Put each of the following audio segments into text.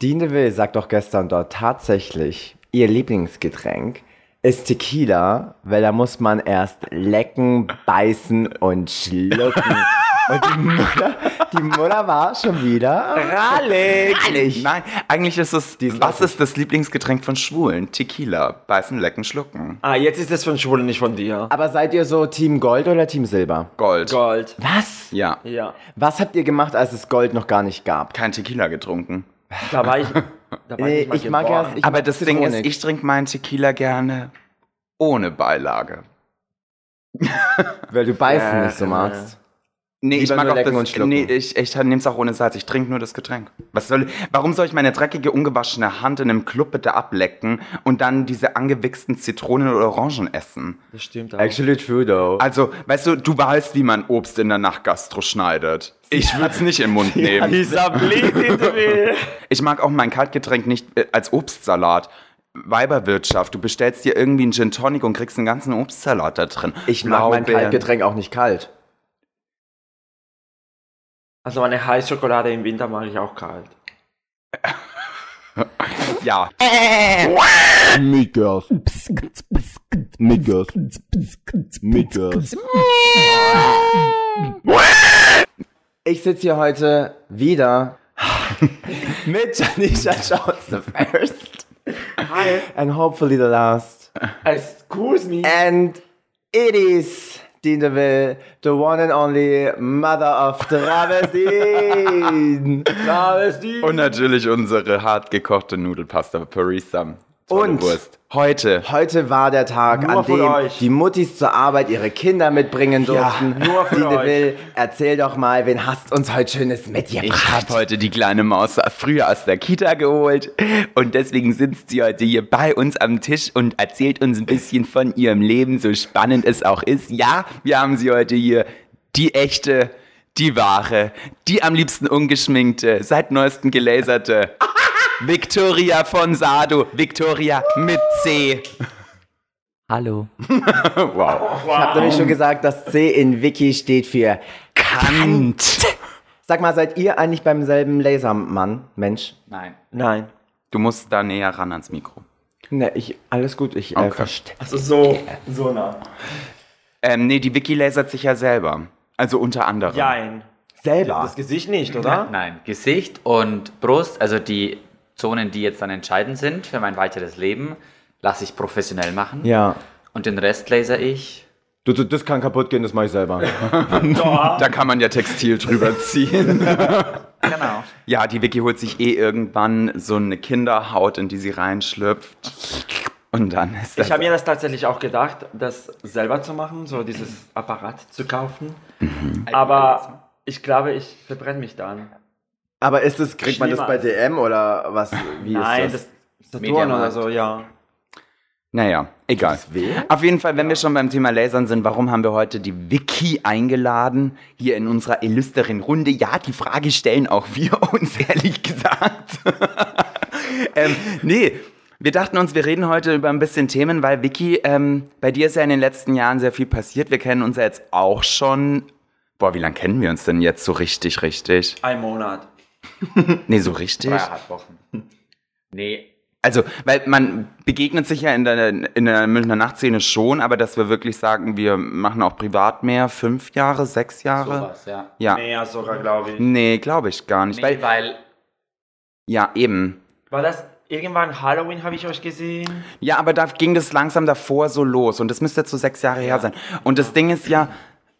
Dine Will sagt doch gestern dort tatsächlich, ihr Lieblingsgetränk ist Tequila, weil da muss man erst lecken, beißen und schlucken. Und die Mutter, die Mutter war schon wieder rallig. Nein, eigentlich ist es, Die ist was ist das Lieblingsgetränk von Schwulen? Tequila. Beißen, lecken, schlucken. Ah, jetzt ist es von Schwulen, nicht von dir. Aber seid ihr so Team Gold oder Team Silber? Gold. Gold. Was? Ja. Ja. Was habt ihr gemacht, als es Gold noch gar nicht gab? Kein Tequila getrunken. Da war ich. Da war mal ich mag geboren. erst- ich Aber mag das Ding ist, ich trinke meinen Tequila gerne ohne Beilage. Weil du beißen Ja, nicht so ja. magst. Nee, ich mag auch lecken das, nee, ich, ich nehme es auch ohne Salz. Ich trinke nur das Getränk. Was soll, warum soll ich meine dreckige, ungewaschene Hand in einem Club bitte ablecken und dann diese angewichsten Zitronen oder Orangen essen? Das stimmt auch. Actually true though. Also, weißt du, du weißt, wie man Obst in der Nachtgastro schneidet. Ich würde es nicht im Mund nehmen. Ich mag auch mein Kaltgetränk nicht äh, als Obstsalat. Weiberwirtschaft, du bestellst dir irgendwie einen Gin Tonic und kriegst einen ganzen Obstsalat da drin. ich mag mein. Kaltgetränk auch nicht kalt. Also eine Heißschokolade im Winter mache ich auch kalt. Ja, Migos. Migos. Migos. Ich sitze hier heute wieder mit Janisha Jones the first Hi. and hopefully the last. Excuse me. And it is Dean DeVille, the one and only mother of Travestin. Travestie. und natürlich unsere hart gekochte Nudelpasta Parisa. Und- Wurst. Heute. Heute war der Tag, Nur an dem euch. die Muttis zur Arbeit ihre Kinder mitbringen durften. nur für euch. DeVille, erzähl doch mal, wen hast uns heute Schönes Ich mitgebracht? habe heute die kleine Maus früher aus der Kita geholt und deswegen sitzt sie heute hier bei uns am Tisch und erzählt uns ein bisschen von ihrem Leben, so spannend es auch ist. Ja, wir haben sie heute hier, die echte, die wahre, die am liebsten ungeschminkte, seit neuestem gelaserte, Victoria von Sado, Victoria mit C. Hallo. Wow. Ich habe nämlich schon gesagt, das C in Wiki steht für Kant. Sag mal, seid ihr eigentlich beim selben Lasermann, Mensch? Nein. Nein. Du musst da näher ran ans Mikro. Ne, ich, alles gut, ich äh, Okay. verstehe. Also so, so nah. Ähm, nee, die Vicky lasert sich ja selber. Also unter anderem. Jein. Selber? Das Gesicht nicht, oder? Nein, Gesicht und Brust, also die Zonen, die jetzt dann entscheidend sind für mein weiteres Leben, lasse ich professionell machen. Ja. Und den Rest laser ich. Du, du, das kann kaputt gehen, das mache ich selber. Da kann man ja Textil drüber ziehen. Genau. Ja, die Vicky holt sich eh irgendwann so eine Kinderhaut, in die sie reinschlüpft. Und dann ist das. Ich habe mir das tatsächlich auch gedacht, das selber zu machen, so dieses Apparat zu kaufen. Aber ich glaube, ich verbrenne mich dann. Aber ist es, kriegt man das bei. DM oder was? Wie Nein, ist das? das Saturn oder Mediamarkt. so, ja. naja, egal. das weh? Auf jeden Fall, wenn wir schon beim Thema Lasern sind, warum haben wir heute die Vicky eingeladen? Hier in unserer illustren Runde. Ja, die Frage stellen auch wir uns, ehrlich gesagt. ähm, nee. Wir dachten uns, wir reden heute über ein bisschen Themen, weil Vicky, ähm, bei dir ist ja in den letzten Jahren sehr viel passiert. Wir kennen uns ja jetzt auch schon. Boah, wie lange kennen wir uns denn jetzt so richtig, richtig? Ein Monat. Nee, so richtig? Dreieinhalb Wochen. Nee. Also, weil man begegnet sich ja in der, in der Münchner Nachtszene schon, aber dass wir wirklich sagen, wir machen auch privat mehr, fünf Jahre, sechs Jahre? Sowas, ja. Ja. Mehr sogar, glaube ich. Nee, glaube ich gar nicht. Nee, weil, weil ja, eben. War das irgendwann Halloween, habe ich euch gesehen? Ja, aber da ging das langsam davor so los und das müsste jetzt so sechs Jahre her sein. Und das Ding ist ja,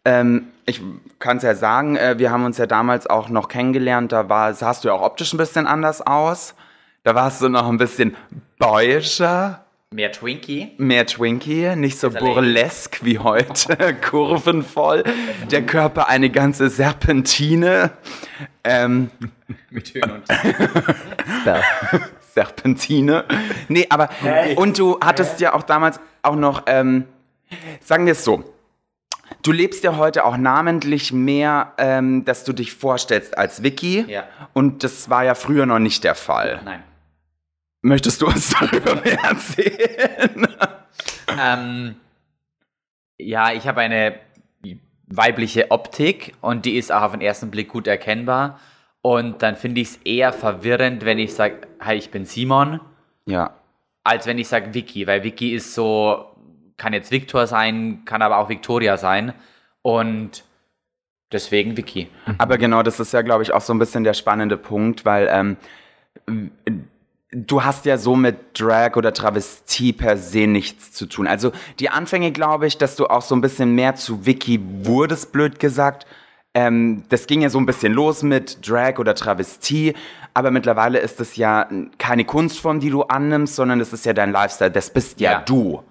ähm, ich kann es ja sagen, äh, wir haben uns ja damals auch noch kennengelernt, da war, sahst du ja auch optisch ein bisschen anders aus. Da warst du noch ein bisschen boyischer. mehr Twinkie. Mehr Twinkie, nicht so burlesk wie heute, kurvenvoll. Der Körper eine ganze Serpentine. Ähm, Mit Höhen und Serpentine. Nee, aber. Und du hattest ja auch damals auch noch, ähm, sagen wir es so. Du lebst ja heute auch namentlich mehr, ähm, dass du dich vorstellst als Vicky. Ja. Und das war ja früher noch nicht der Fall. Nein. Möchtest du uns darüber mehr erzählen? Ähm, ja, ich habe eine weibliche Optik und die ist auch auf den ersten Blick gut erkennbar. Und dann finde ich es eher verwirrend, wenn ich sage, hi, ich bin Simon, Ja. als wenn ich sage Vicky, weil Vicky ist so, kann jetzt Victor sein, kann aber auch Victoria sein. Und deswegen Vicky. Aber genau, das ist ja, glaube ich, auch so ein bisschen der spannende Punkt, weil ähm, du hast ja so mit Drag oder Travestie per se nichts zu tun. Also die Anfänge, glaube ich, dass du auch so ein bisschen mehr zu Vicky wurdest, blöd gesagt. Ähm, das ging ja so ein bisschen los mit Drag oder Travestie, aber mittlerweile ist es ja keine Kunstform, die du annimmst, sondern es ist ja dein Lifestyle, das bist ja, Ja. du.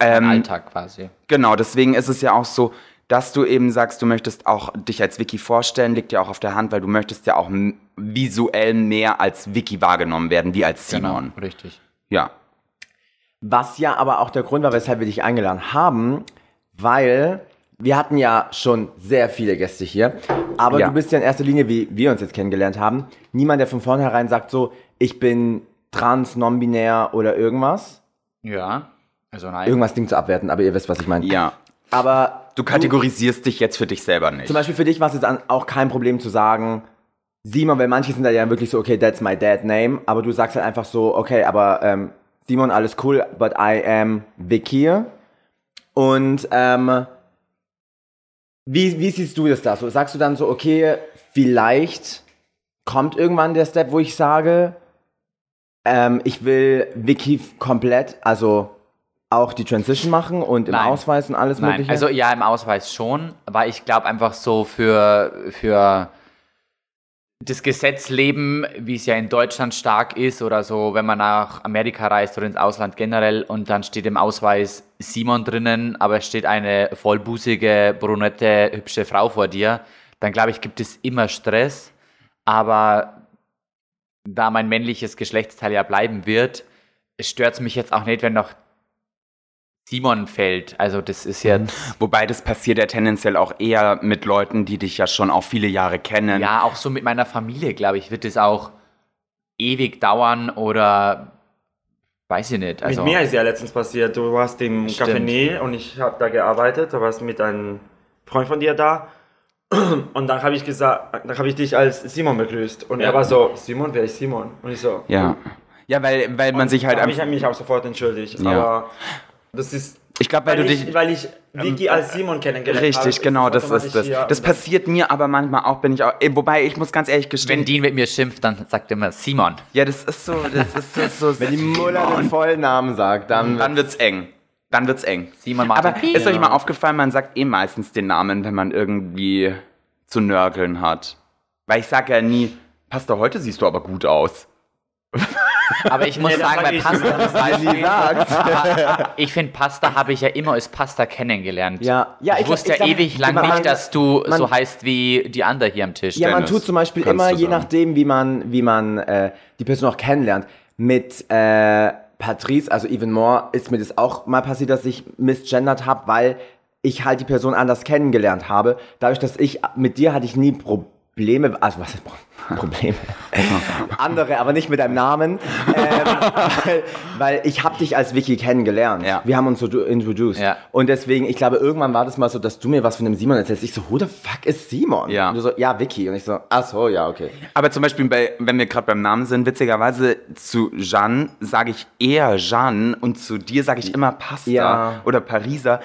Im Alltag quasi. Genau, deswegen ist es ja auch so, dass du eben sagst, du möchtest auch dich als Wiki vorstellen, liegt ja auch auf der Hand, weil du möchtest ja auch visuell mehr als Wiki wahrgenommen werden, wie als Simon. Genau, richtig. Ja. Was ja aber auch der Grund war, weshalb wir dich eingeladen haben, weil wir hatten ja schon sehr viele Gäste hier, aber Ja. du bist ja in erster Linie, wie wir uns jetzt kennengelernt haben, niemand, der von vornherein sagt so, ich bin trans, non-binär oder irgendwas. Ja, also nein. Irgendwas klingt zu abwerten, aber ihr wisst, was ich meine. Ja. Aber Du kategorisierst dich jetzt für dich selber nicht. zum Beispiel für dich war es jetzt auch kein Problem zu sagen, Simon, weil manche sind da ja wirklich so, okay, that's my dad name, aber du sagst halt einfach so, okay, aber ähm, Simon, alles cool, but I am Vicky. Und ähm, wie, wie siehst du das da? So, sagst du dann so, okay, vielleicht kommt irgendwann der Step, wo ich sage, ähm, ich will Vicky komplett, also auch die Transition machen und im Nein. Ausweis und alles Nein, mögliche? also ja, im Ausweis schon, weil ich glaube einfach so für, für das Gesetzleben, wie es ja in Deutschland stark ist oder so, wenn man nach Amerika reist oder ins Ausland generell und dann steht im Ausweis Simon drinnen, aber es steht eine vollbusige, brunette, hübsche Frau vor dir, dann glaube ich, gibt es immer Stress, aber da mein männliches Geschlechtsteil ja bleiben wird, stört es mich jetzt auch nicht, wenn noch Simon fällt. Also das ist jetzt Wobei das passiert ja tendenziell auch eher mit Leuten, die dich ja schon auch viele Jahre kennen. Ja, auch so mit meiner Familie, glaube ich, wird es auch ewig dauern oder weiß ich nicht. Also, mit mir ist ja letztens passiert, du warst im Stimmt. Café Nil und ich habe da gearbeitet, du warst mit einem Freund von dir da und dann habe ich gesagt, dann habe ich dich als Simon begrüßt und Ja. er war so, Simon, wer ist Simon? Und ich so, Ja. Ja, weil, weil man sich halt habe ich einfach. mich auch sofort entschuldigt, Ja. aber das ist Ich glaube, weil, weil du ich, dich. weil ich Vicky als Simon kennengelernt habe. Richtig, ist genau, das ist das. Das passiert mir aber manchmal auch, bin ich auch. Wobei ich muss ganz ehrlich gestehen. wenn Dean mit mir schimpft, dann sagt er immer Simon. ja, das ist so, das ist so, so Wenn die Mutter den vollen Namen sagt, dann. dann wird's eng. Dann wird's eng. Simon Martin Aber ist euch mal aufgefallen, man sagt eh meistens den Namen, wenn man irgendwie zu nörgeln hat. Weil ich sage ja nie, Pastor, heute siehst du aber gut aus. Aber ich muss Nee, das sagen, sag bei ich. Pasta Beispiel, aber ich finde, Pasta habe ich ja immer als Pasta kennengelernt. Ja. Ja, ich, ich- wusste ich ja glaub, ewig lang man- nicht, dass du man- so heißt wie die andere hier am Tisch. Ja, man Dennis, tut zum Beispiel kannst immer, je nachdem, wie man, wie man äh, die Person auch kennenlernt. Mit äh, Patrice, also Even More, ist mir das auch mal passiert, dass ich misgendert habe, weil ich halt die Person anders kennengelernt habe. Dadurch, dass ich mit dir hatte ich nie Probleme, also was ist Pro- Probleme? Andere, aber nicht mit deinem Namen, ähm, weil, weil ich habe dich als Vicky kennengelernt. Ja. Wir haben uns so du- introduced. Ja. Und deswegen, ich glaube, irgendwann war das mal so, dass du mir was von dem Simon erzählst. Ich so, who the fuck ist Simon? Ja. Und du so, ja, Vicky. Und ich so, ach so, ja, okay. Aber zum Beispiel, bei, wenn wir gerade beim Namen sind, witzigerweise zu Jeanne sage ich eher Jeanne und zu dir sage ich immer Pasta Ja. oder Pariser.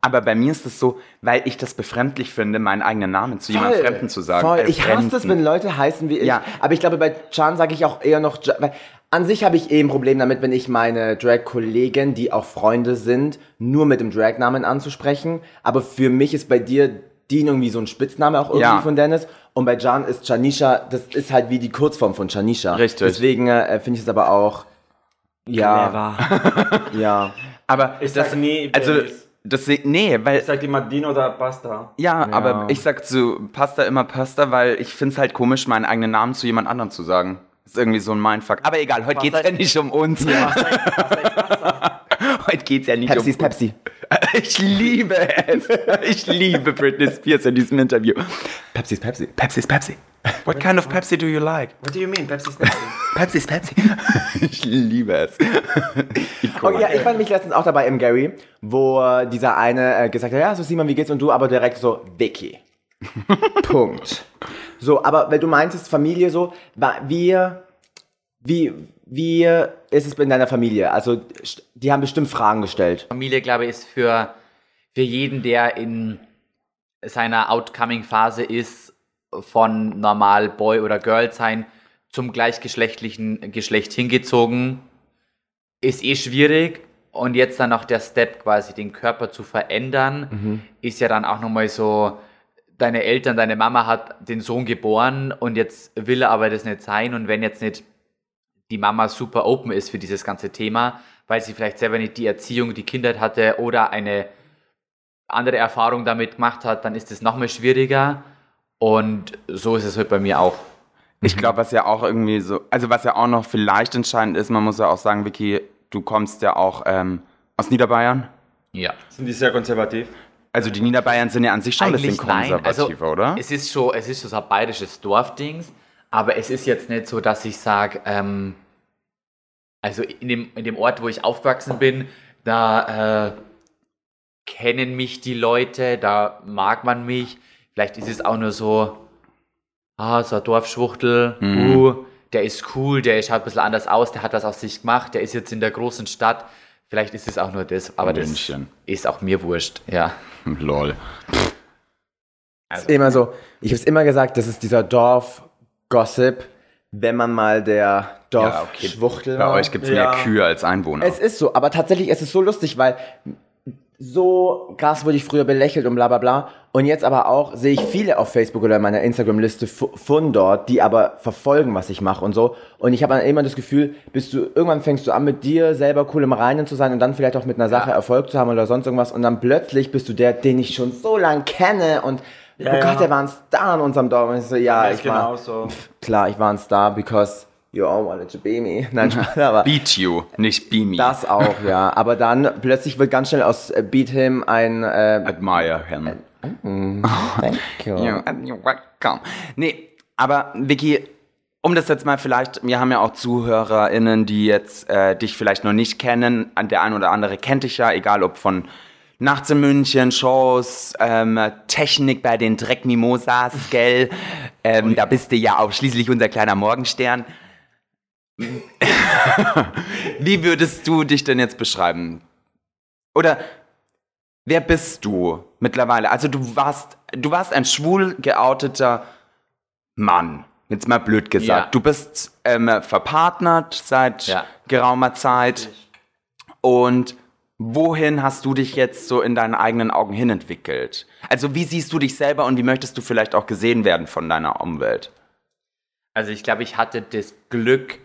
Aber bei mir ist es so, weil ich das befremdlich finde, meinen eigenen Namen zu jemandem Fremden zu sagen. Voll. Äh, Ich hasse Fremden. das, wenn Leute heißen wie ich. Ja. Aber ich glaube, bei Chan sage ich auch eher noch, weil an sich habe ich eh ein Problem damit, wenn ich meine Drag-Kollegen, die auch Freunde sind, nur mit dem Drag-Namen anzusprechen. Aber für mich ist bei dir Dean irgendwie so ein Spitzname auch irgendwie Ja. von Dennis. Und bei Jan ist Janisha, das ist halt wie die Kurzform von Janisha. Richtig. Deswegen äh, finde ich es aber auch, ja, ja. Aber Ich das, nie, also, Dennis. Das, nee, weil, Ich sag immer Dino oder Pasta. ja, aber ich sag zu Pasta immer Pasta, weil ich find's halt komisch, meinen eigenen Namen zu jemand anderem zu sagen. ist irgendwie so ein Mindfuck. Aber egal, heute geht's ja nicht um uns. heute geht's ja nicht Pepsi um ist Pepsi. Ich liebe es. Ich liebe Britney Spears in diesem Interview. Pepsi ist Pepsi. Pepsi ist Pepsi. What kind of Pepsi do you like? What do you mean? Pepsi ist Pepsi. Pepsi ist Pepsi. Ich liebe es. Oh, ja, ich fand mich letztens auch dabei im Gary, wo äh, dieser eine äh, gesagt hat, ja, so Simon, wie geht's? Und du aber direkt so, Vicky. Punkt. So, aber weil du meintest Familie so, wa- wie, wie, wie ist es in deiner Familie? Also, die haben bestimmt Fragen gestellt. Familie, glaube ich, ist für, für jeden, der in seiner Outcoming-Phase ist, von normal Boy oder Girl sein zum gleichgeschlechtlichen Geschlecht hingezogen, ist eh schwierig. Und jetzt dann noch der Step, quasi den Körper zu verändern, ist ja dann auch nochmal so, deine Eltern, deine Mama hat den Sohn geboren und jetzt will er aber das nicht sein. Und wenn jetzt nicht die Mama super open ist für dieses ganze Thema, weil sie vielleicht selber nicht die Erziehung, die Kindheit hatte oder eine andere Erfahrung damit gemacht hat, dann ist es noch mal schwieriger. Und so ist es halt bei mir auch. Ich glaube, was ja auch irgendwie so, also was ja auch noch vielleicht entscheidend ist, man muss ja auch sagen, Vicky, du kommst ja auch ähm, aus Niederbayern. Ja. Sind die sehr konservativ? Also die Niederbayern sind ja an sich schon ein bisschen konservativer, oder? Also Es ist schon, es ist so ein bayerisches Dorfdings, aber es ist jetzt nicht so, dass ich sage, ähm, also in dem, in dem Ort, wo ich aufgewachsen bin, da äh, kennen mich die Leute, da mag man mich. Vielleicht ist es auch nur so, ah, so ein Dorfschwuchtel, Mhm. uh, der ist cool, der schaut ein bisschen anders aus, der hat was aus sich gemacht, der ist jetzt in der großen Stadt. Vielleicht ist es auch nur das, aber München. das ist auch mir wurscht, ja. Lol. Ist immer so, ich habe es immer gesagt, das ist dieser Dorf-Gossip, wenn man mal der Ja, okay. Dorf-Schwuchtel Bei euch gibt es Ja. mehr Kühe als Einwohner. Es ist so, aber tatsächlich es ist so lustig, weil so krass wurde ich früher belächelt und bla bla bla. Und jetzt aber auch sehe ich viele auf Facebook oder in meiner Instagram-Liste von dort, die aber verfolgen, was ich mache und so. Und ich habe dann immer das Gefühl, bist du, irgendwann fängst du an, mit dir selber cool im Reinen zu sein und dann vielleicht auch mit einer Sache Erfolg zu haben oder sonst irgendwas. Und dann plötzlich bist du der, den ich schon so lang kenne und Ja, oh ja. Gott, der war ein Star in unserem Dorf. Und ich so, ja, Ja, ich ist war, genauso. klar, ich war ein Star, because you all wanted to be me. Nein, aber... Beat you, nicht be me. Das auch, ja. Aber dann plötzlich wird ganz schnell aus äh, Beat Him ein äh, Admire him. Thank you. Ja, you're welcome. Nee, aber Vicky, um das jetzt mal vielleicht, wir haben ja auch ZuhörerInnen, die jetzt äh, dich vielleicht noch nicht kennen. Der ein oder andere kennt dich ja, egal ob von Nachts in München, Shows, ähm, Technik bei den Dreckmimosas, gell? Ähm, da bist du ja auch schließlich unser kleiner Morgenstern. Wie würdest du dich denn jetzt beschreiben? Oder wer bist du mittlerweile? Also du warst, du warst ein schwul geouteter Mann. Jetzt mal blöd gesagt. Ja. Du bist ähm, verpartnert seit Ja. geraumer Zeit. Und wohin hast du dich jetzt so in deinen eigenen Augen hinentwickelt? Also wie siehst du dich selber und wie möchtest du vielleicht auch gesehen werden von deiner Umwelt? Also ich glaube, ich hatte das Glück,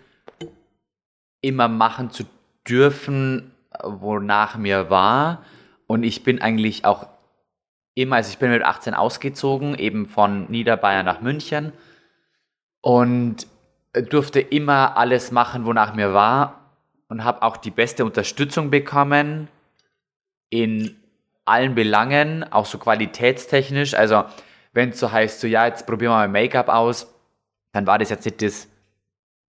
immer machen zu dürfen, wonach mir war. Und ich bin eigentlich auch immer, also ich bin mit 18 ausgezogen, eben von Niederbayern nach München und durfte immer alles machen, wonach mir war und habe auch die beste Unterstützung bekommen in allen Belangen, auch so qualitätstechnisch. Also wenn es so heißt, so ja, jetzt probieren wir mal Make-up aus, dann war das jetzt nicht das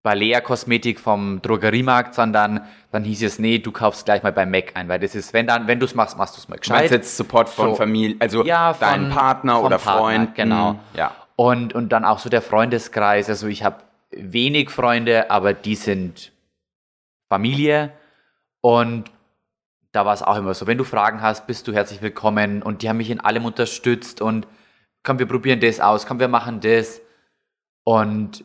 Balea-Kosmetik vom Drogeriemarkt, sondern dann hieß es, nee, du kaufst gleich mal beim Mac ein, weil das ist, wenn dann, wenn du es machst, machst du es mal Du meinst gescheit. jetzt Support von So. Familie, also Ja, von- deinen Partner oder Partner, Freund? genau. Ja. Und, und dann auch so der Freundeskreis. Also ich habe wenig Freunde, aber die sind Familie. Und da war es auch immer so, wenn du Fragen hast, bist du herzlich willkommen. Und die haben mich in allem unterstützt. Und komm, wir probieren das aus, komm, wir machen das. Und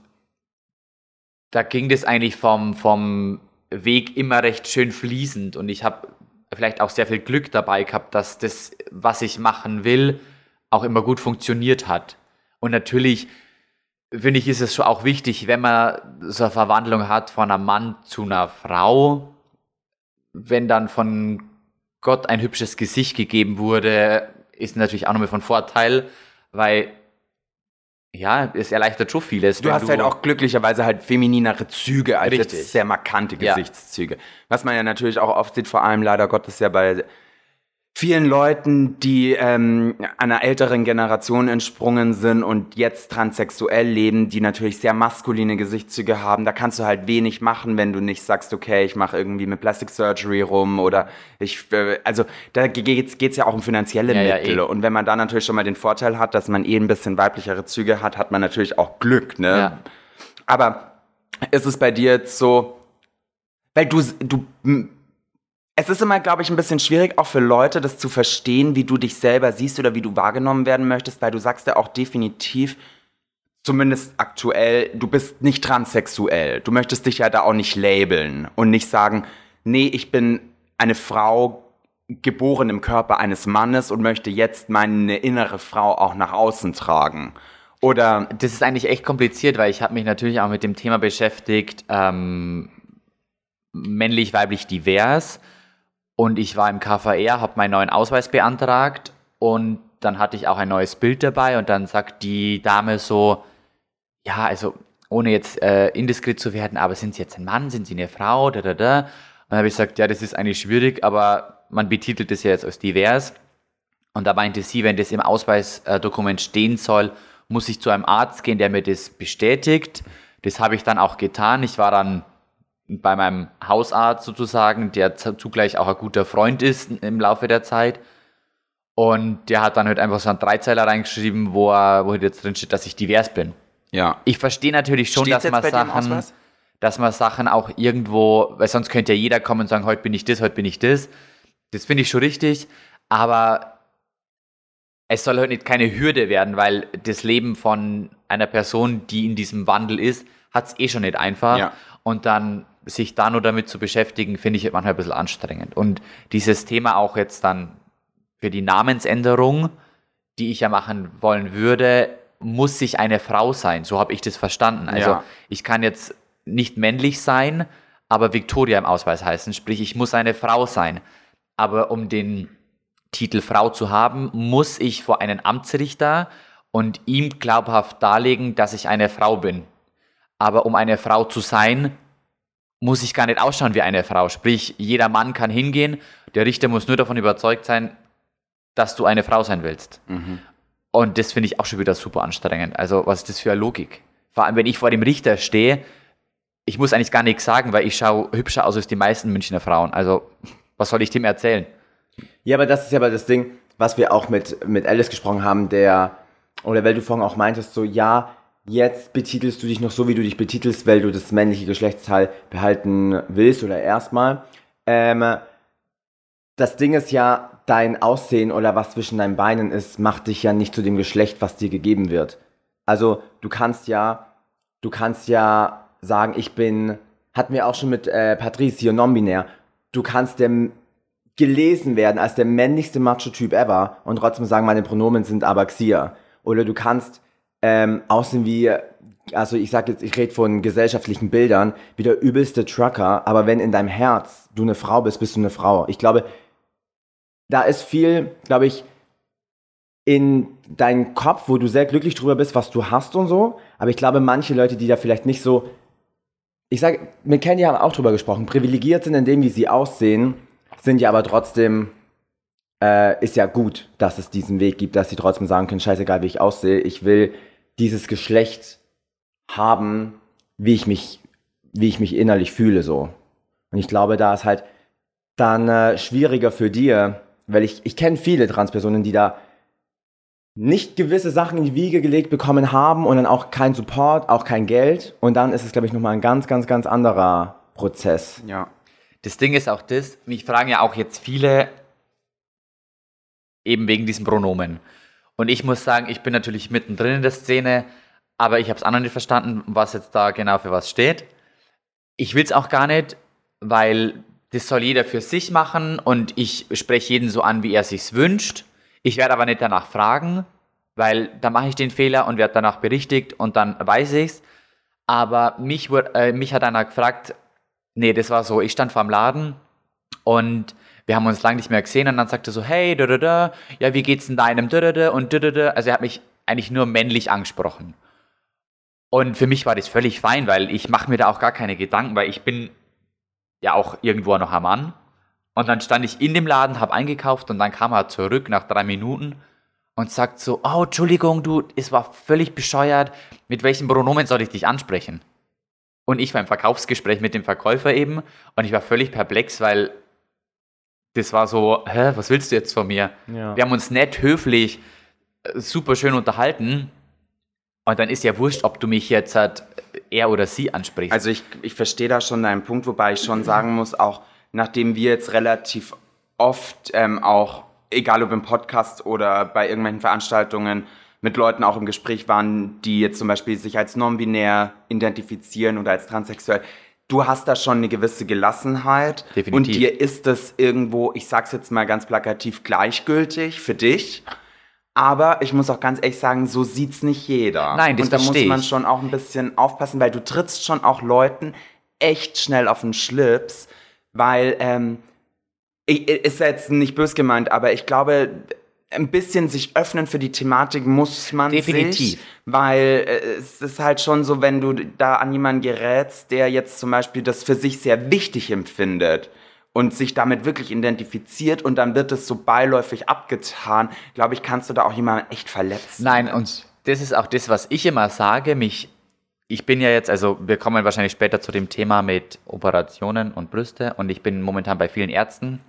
da ging das eigentlich vom, vom Weg immer recht schön fließend. Und ich habe vielleicht auch sehr viel Glück dabei gehabt, dass das, was ich machen will, auch immer gut funktioniert hat. Und natürlich finde ich, ist es schon auch wichtig, wenn man so eine Verwandlung hat von einem Mann zu einer Frau, wenn dann von Gott ein hübsches Gesicht gegeben wurde, ist natürlich auch nochmal von Vorteil, weil ja, es erleichtert schon vieles. Du hast halt auch glücklicherweise halt femininere Züge als Richtig. jetzt sehr markante Ja. Gesichtszüge. Was man ja natürlich auch oft sieht, vor allem leider Gottes ja bei vielen Leuten, die ähm, einer älteren Generation entsprungen sind und jetzt transsexuell leben, die natürlich sehr maskuline Gesichtszüge haben, da kannst du halt wenig machen, wenn du nicht sagst, okay, ich mache irgendwie mit Plastic Surgery rum oder ich, äh, also da geht's geht's ja auch um finanzielle Ja, ja, Mittel eh. und wenn man da natürlich schon mal den Vorteil hat, dass man eh ein bisschen weiblichere Züge hat, hat man natürlich auch Glück, ne? Ja. Aber ist es bei dir jetzt so, weil du, du, es ist immer, glaube ich, ein bisschen schwierig auch für Leute, das zu verstehen, wie du dich selber siehst oder wie du wahrgenommen werden möchtest, weil du sagst ja auch definitiv, zumindest aktuell, du bist nicht transsexuell. Du möchtest dich ja da auch nicht labeln und nicht sagen, nee, ich bin eine Frau geboren im Körper eines Mannes und möchte jetzt meine innere Frau auch nach außen tragen. Oder Das ist eigentlich echt kompliziert, weil ich habe mich natürlich auch mit dem Thema beschäftigt, ähm, männlich, weiblich, divers. Und ich war im KVR, habe meinen neuen Ausweis beantragt und dann hatte ich auch ein neues Bild dabei und dann sagt die Dame so, ja, also ohne jetzt äh, indiskret zu werden, aber sind Sie jetzt ein Mann, sind Sie eine Frau, da, da, da. Und dann habe ich gesagt, ja, das ist eigentlich schwierig, aber man betitelt es ja jetzt als divers. Und da meinte sie, wenn das im Ausweisdokument stehen soll, muss ich zu einem Arzt gehen, der mir das bestätigt. Das habe ich dann auch getan. Ich war dann bei meinem Hausarzt sozusagen, der zugleich auch ein guter Freund ist im Laufe der Zeit. Und der hat dann halt einfach so einen Dreizeiler reingeschrieben, wo, er, wo jetzt drin steht, dass ich divers bin. ja. Ich verstehe natürlich schon, Steht's dass man Sachen, dass man Sachen auch irgendwo, weil sonst könnte ja jeder kommen und sagen, heute bin ich das, heute bin ich das. Das finde ich schon richtig, aber es soll halt nicht keine Hürde werden, weil das Leben von einer Person, die in diesem Wandel ist, hat es eh schon nicht einfach. Ja. Und dann sich da nur damit zu beschäftigen, finde ich manchmal ein bisschen anstrengend. Und dieses Thema auch jetzt dann für die Namensänderung, die ich ja machen wollen würde, muss sich eine Frau sein. So habe ich das verstanden. Also Ja. ich kann jetzt nicht männlich sein, aber Victoria im Ausweis heißen. Sprich, ich muss eine Frau sein. Aber um den Titel Frau zu haben, muss ich vor einen Amtsrichter und ihm glaubhaft darlegen, dass ich eine Frau bin. Aber um eine Frau zu sein, muss ich gar nicht ausschauen wie eine Frau. Sprich, jeder Mann kann hingehen, der Richter muss nur davon überzeugt sein, dass du eine Frau sein willst. Und das finde ich auch schon wieder super anstrengend. Also, was ist das für eine Logik? Vor allem, wenn ich vor dem Richter stehe, ich muss eigentlich gar nichts sagen, weil ich schaue hübscher aus als die meisten Münchner Frauen. Also, was soll ich dem erzählen? Ja, aber das ist ja aber das Ding, was wir auch mit, mit Alice gesprochen haben, der, oder weil du vorhin auch meintest, so, ja, jetzt betitelst du dich noch so, wie du dich betitelst, weil du das männliche Geschlechtsteil behalten willst oder erstmal. Ähm, das Ding ist ja, dein Aussehen oder was zwischen deinen Beinen ist, macht dich ja nicht zu dem Geschlecht, was dir gegeben wird. Also, du kannst ja, du kannst ja sagen, ich bin, hatten wir auch schon mit äh, Patrice hier non-binär, du kannst dem gelesen werden als der männlichste Macho-Typ ever und trotzdem sagen, meine Pronomen sind aber Xia. Oder du kannst ähm, aussehen wie, also ich sag jetzt, ich rede von gesellschaftlichen Bildern, wie der übelste Trucker, aber wenn in deinem Herz du eine Frau bist, bist du eine Frau. Ich glaube, da ist viel, glaube ich, in deinem Kopf, wo du sehr glücklich drüber bist, was du hast und so. Aber ich glaube, manche Leute, die da vielleicht nicht so, ich sage, mit Candy haben auch drüber gesprochen, privilegiert sind in dem, wie sie aussehen, sind ja aber trotzdem, äh, ist ja gut, dass es diesen Weg gibt, dass sie trotzdem sagen können, scheißegal, wie ich aussehe, ich will dieses Geschlecht haben, wie ich mich, wie ich mich innerlich fühle, so. Und ich glaube, da ist halt dann äh, schwieriger für dir, weil ich, ich kenne viele Transpersonen, die da nicht gewisse Sachen in die Wiege gelegt bekommen haben und dann auch kein Support, auch kein Geld. Und dann ist es, glaube ich, nochmal ein ganz, ganz, ganz anderer Prozess. Ja. Das Ding ist auch das, mich fragen ja auch jetzt viele eben wegen diesen Pronomen. Und ich muss sagen, ich bin natürlich mittendrin in der Szene, aber ich habe es auch noch nicht verstanden, was jetzt da genau für was steht. Ich will es auch gar nicht, weil das soll jeder für sich machen und ich spreche jeden so an, wie er sich's wünscht. Ich werde aber nicht danach fragen, weil dann mache ich den Fehler und werde danach berichtigt und dann weiß ich's. Aber mich, äh, mich hat einer gefragt, nee, das war so, ich stand vor dem Laden und wir haben uns lange nicht mehr gesehen und dann sagte er so, hey, da, da, da, ja, wie geht's denn deinem, da, da, da, und da, da, da. Also er hat mich eigentlich nur männlich angesprochen. Und für mich war das völlig fein, weil ich mache mir da auch gar keine Gedanken, weil ich bin ja auch irgendwo noch ein Mann. Und dann stand ich in dem Laden, habe eingekauft und dann kam er zurück nach drei Minuten und sagt so, oh, Entschuldigung, du, es war völlig bescheuert. Mit welchen Pronomen soll ich dich ansprechen? Und ich war im Verkaufsgespräch mit dem Verkäufer eben und ich war völlig perplex, weil das war so, hä, was willst du jetzt von mir? Ja. Wir haben uns nett, höflich, äh, super schön unterhalten. Und dann ist ja wurscht, ob du mich jetzt halt er oder sie ansprichst. Also ich, ich verstehe da schon deinen Punkt, wobei ich schon sagen muss, auch nachdem wir jetzt relativ oft ähm, auch, egal ob im Podcast oder bei irgendwelchen Veranstaltungen, mit Leuten auch im Gespräch waren, die jetzt zum Beispiel sich als non-binär identifizieren oder als transsexuell. Du hast da schon eine gewisse Gelassenheit Definitiv. und dir ist das irgendwo, ich sag's jetzt mal ganz plakativ, gleichgültig für dich. Aber ich muss auch ganz ehrlich sagen, so sieht's nicht jeder. Nein, das Und da muss man schon auch ein bisschen aufpassen, weil du trittst schon auch Leuten echt schnell auf den Schlips, weil, ähm, ich, ist jetzt nicht bös gemeint, aber ich glaube, ein bisschen sich öffnen für die Thematik muss man Definitiv. sich, weil äh, es ist halt schon so, wenn du da an jemanden gerätst, der jetzt zum Beispiel das für sich sehr wichtig empfindet und sich damit wirklich identifiziert und dann wird es so beiläufig abgetan, glaube ich, kannst du da auch jemanden echt verletzen. Nein, und das ist auch das, was ich immer sage. Mich, ich bin ja jetzt, also wir kommen wahrscheinlich später zu dem Thema mit Operationen und Brüste und ich bin momentan bei vielen Ärzten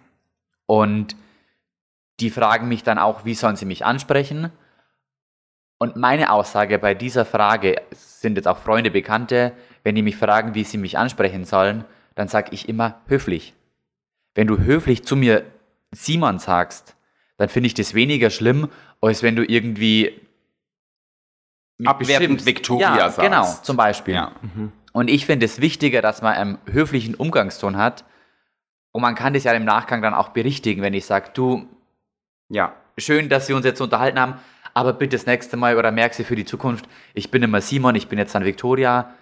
und die fragen mich dann auch, wie sollen sie mich ansprechen? Und meine Aussage bei dieser Frage sind jetzt auch Freunde, Bekannte, wenn die mich fragen, wie sie mich ansprechen sollen, dann sage ich immer höflich. Wenn du höflich zu mir Simon sagst, dann finde ich das weniger schlimm, als wenn du irgendwie Abwertend. Victoria ja, sagst. Genau, zum Beispiel. Ja. Und ich finde es wichtiger, dass man einen höflichen Umgangston hat. Und man kann das ja im Nachgang dann auch berichtigen, wenn ich sage, du, Ja. schön, dass wir uns jetzt unterhalten haben, aber bitte das nächste Mal oder merkst du für die Zukunft, ich bin immer Simon, ich bin jetzt dann Victoria,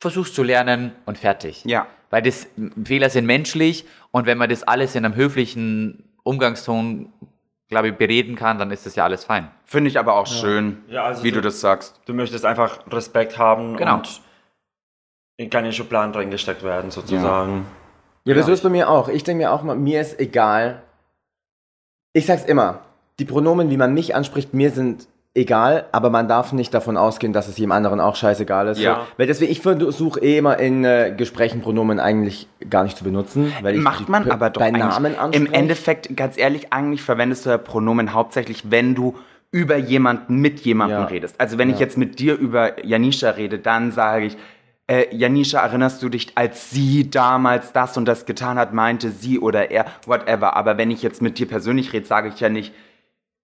versuch's zu lernen und fertig. Ja. Weil das Fehler sind menschlich und wenn man das alles in einem höflichen Umgangston, glaube ich, bereden kann, dann ist das ja alles fein. Finde ich aber auch schön, Ja, also wie du- du das sagst. Du möchtest einfach Respekt haben Genau. und in keine Schubladen reingesteckt werden, sozusagen. Ja, aber so ist bei mir auch. Ich denke mir auch mal, mir ist egal. Ich sag's immer, die Pronomen, wie man mich anspricht, mir sind egal, aber man darf nicht davon ausgehen, dass es jedem anderen auch scheißegal ist. Ja. So, weil deswegen, ich versuche eh immer in äh, Gesprächen Pronomen eigentlich gar nicht zu benutzen. Weil ich Macht man aber doch bei. Namen Im anspreche. Endeffekt, ganz ehrlich, eigentlich verwendest du ja Pronomen hauptsächlich, wenn du über jemanden mit jemandem Ja. redest. Also wenn ich jetzt mit dir über Janisha rede, dann sage ich, äh, Janisha, erinnerst du dich, als sie damals das und das getan hat, meinte sie oder er, whatever. Aber wenn ich jetzt mit dir persönlich rede, sage ich ja nicht,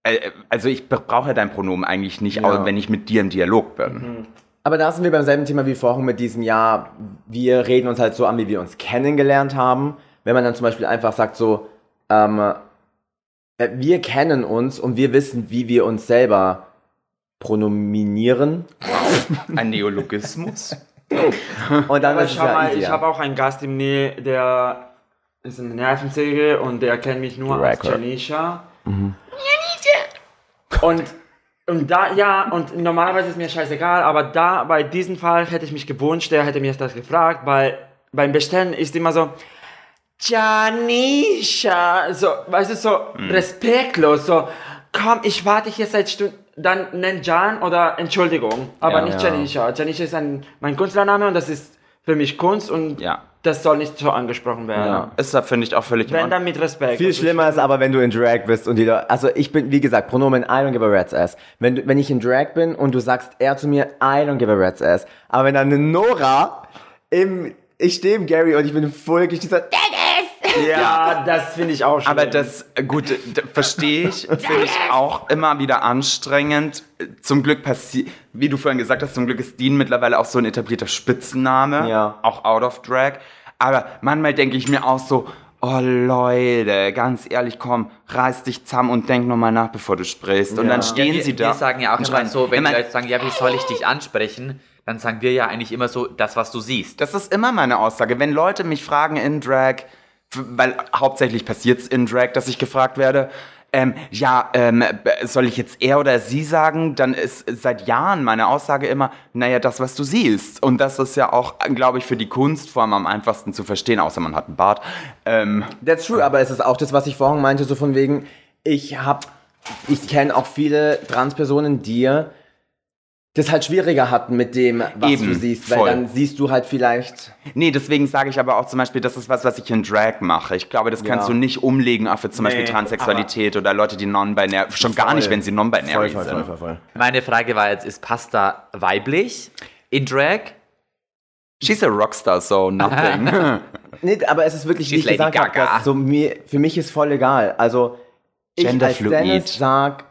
äh, also ich brauche ja dein Pronomen eigentlich nicht, Ja. auch wenn ich mit dir im Dialog bin. Aber da sind wir beim selben Thema wie vorhin mit diesem Jahr. Wir reden uns halt so an, wie wir uns kennengelernt haben. Wenn man dann zum Beispiel einfach sagt so, ähm, äh, wir kennen uns und wir wissen, wie wir uns selber pronominieren. Ein Neologismus. Und dann Aber ist es schau ja mal, ich habe auch einen Gast im Nähe, der ist eine Nervensäge und der kennt mich nur als Record. Janisha. Und, und da, ja, und normalerweise ist mir scheißegal, aber da, bei diesem Fall hätte ich mich gewünscht, der hätte mir das gefragt, weil beim Bestellen ist immer so, Janisha, so, weißt du, so respektlos, so, komm, ich warte hier seit Stunden, dann nenn Jan oder Entschuldigung, aber Ja. nicht Ja. Janisha. Janisha ist ein, mein Künstlername und das ist für mich Kunst und Ja. das soll nicht so angesprochen werden. Ja. Ist da, finde ich, auch völlig in Wenn dann mit Respekt. Viel Also ich schlimmer ist aber, wenn du in Drag bist und die Leute, also ich bin, wie gesagt, Pronomen I don't give a rat's ass. Wenn, du, wenn ich in Drag bin und du sagst er zu mir, I don't give a rat's ass. Aber wenn dann eine Nora im, ich stehe im Gary und ich bin voll gestiegen, so, Ja, das finde ich auch schlimm. Aber das, gut, verstehe ich, finde ich auch immer wieder anstrengend. Zum Glück passiert, wie du vorhin gesagt hast, zum Glück ist Dean mittlerweile auch so ein etablierter Spitzenname, Ja. auch out of drag. Aber manchmal denke ich mir auch so, oh Leute, ganz ehrlich, komm, reiß dich zusammen und denk nochmal nach, bevor du sprichst. Und Ja. dann Ja, stehen wir, sie da. Wir sagen ja auch immer so, wenn man- die Leute sagen, ja, wie soll ich dich ansprechen, dann sagen wir ja eigentlich immer so, das, was du siehst. Das ist immer meine Aussage. Wenn Leute mich fragen in Drag, weil hauptsächlich passiert es in Drag, dass ich gefragt werde, Ähm, ja, ähm, soll ich jetzt er oder sie sagen? Dann ist seit Jahren meine Aussage immer, naja, das, was du siehst. Und das ist ja auch, glaube ich, für die Kunstform am einfachsten zu verstehen, außer man hat einen Bart. Ähm, That's true, aber es ist auch das, was ich vorhin meinte, so von wegen, ich hab, ich kenne auch viele Transpersonen, die das halt schwieriger hatten mit dem, was Eben, du siehst, weil voll. dann siehst du halt vielleicht, nee, deswegen sage ich aber auch zum Beispiel, das ist was, was ich in Drag mache. Ich glaube, das kannst Ja. du nicht umlegen auf zum Beispiel Nee, Transsexualität oder Leute, die non-binär, schon gar nicht, wenn sie non-binary voll, voll, sind. voll, voll, voll. Meine Frage war jetzt, ist Pasta weiblich in Drag? She's a Rockstar, so nothing. Nee, aber es ist wirklich, wie She's ich Lady gesagt habe, Gaga. so mir, für mich ist voll egal. Also, ich als. Dennis sag,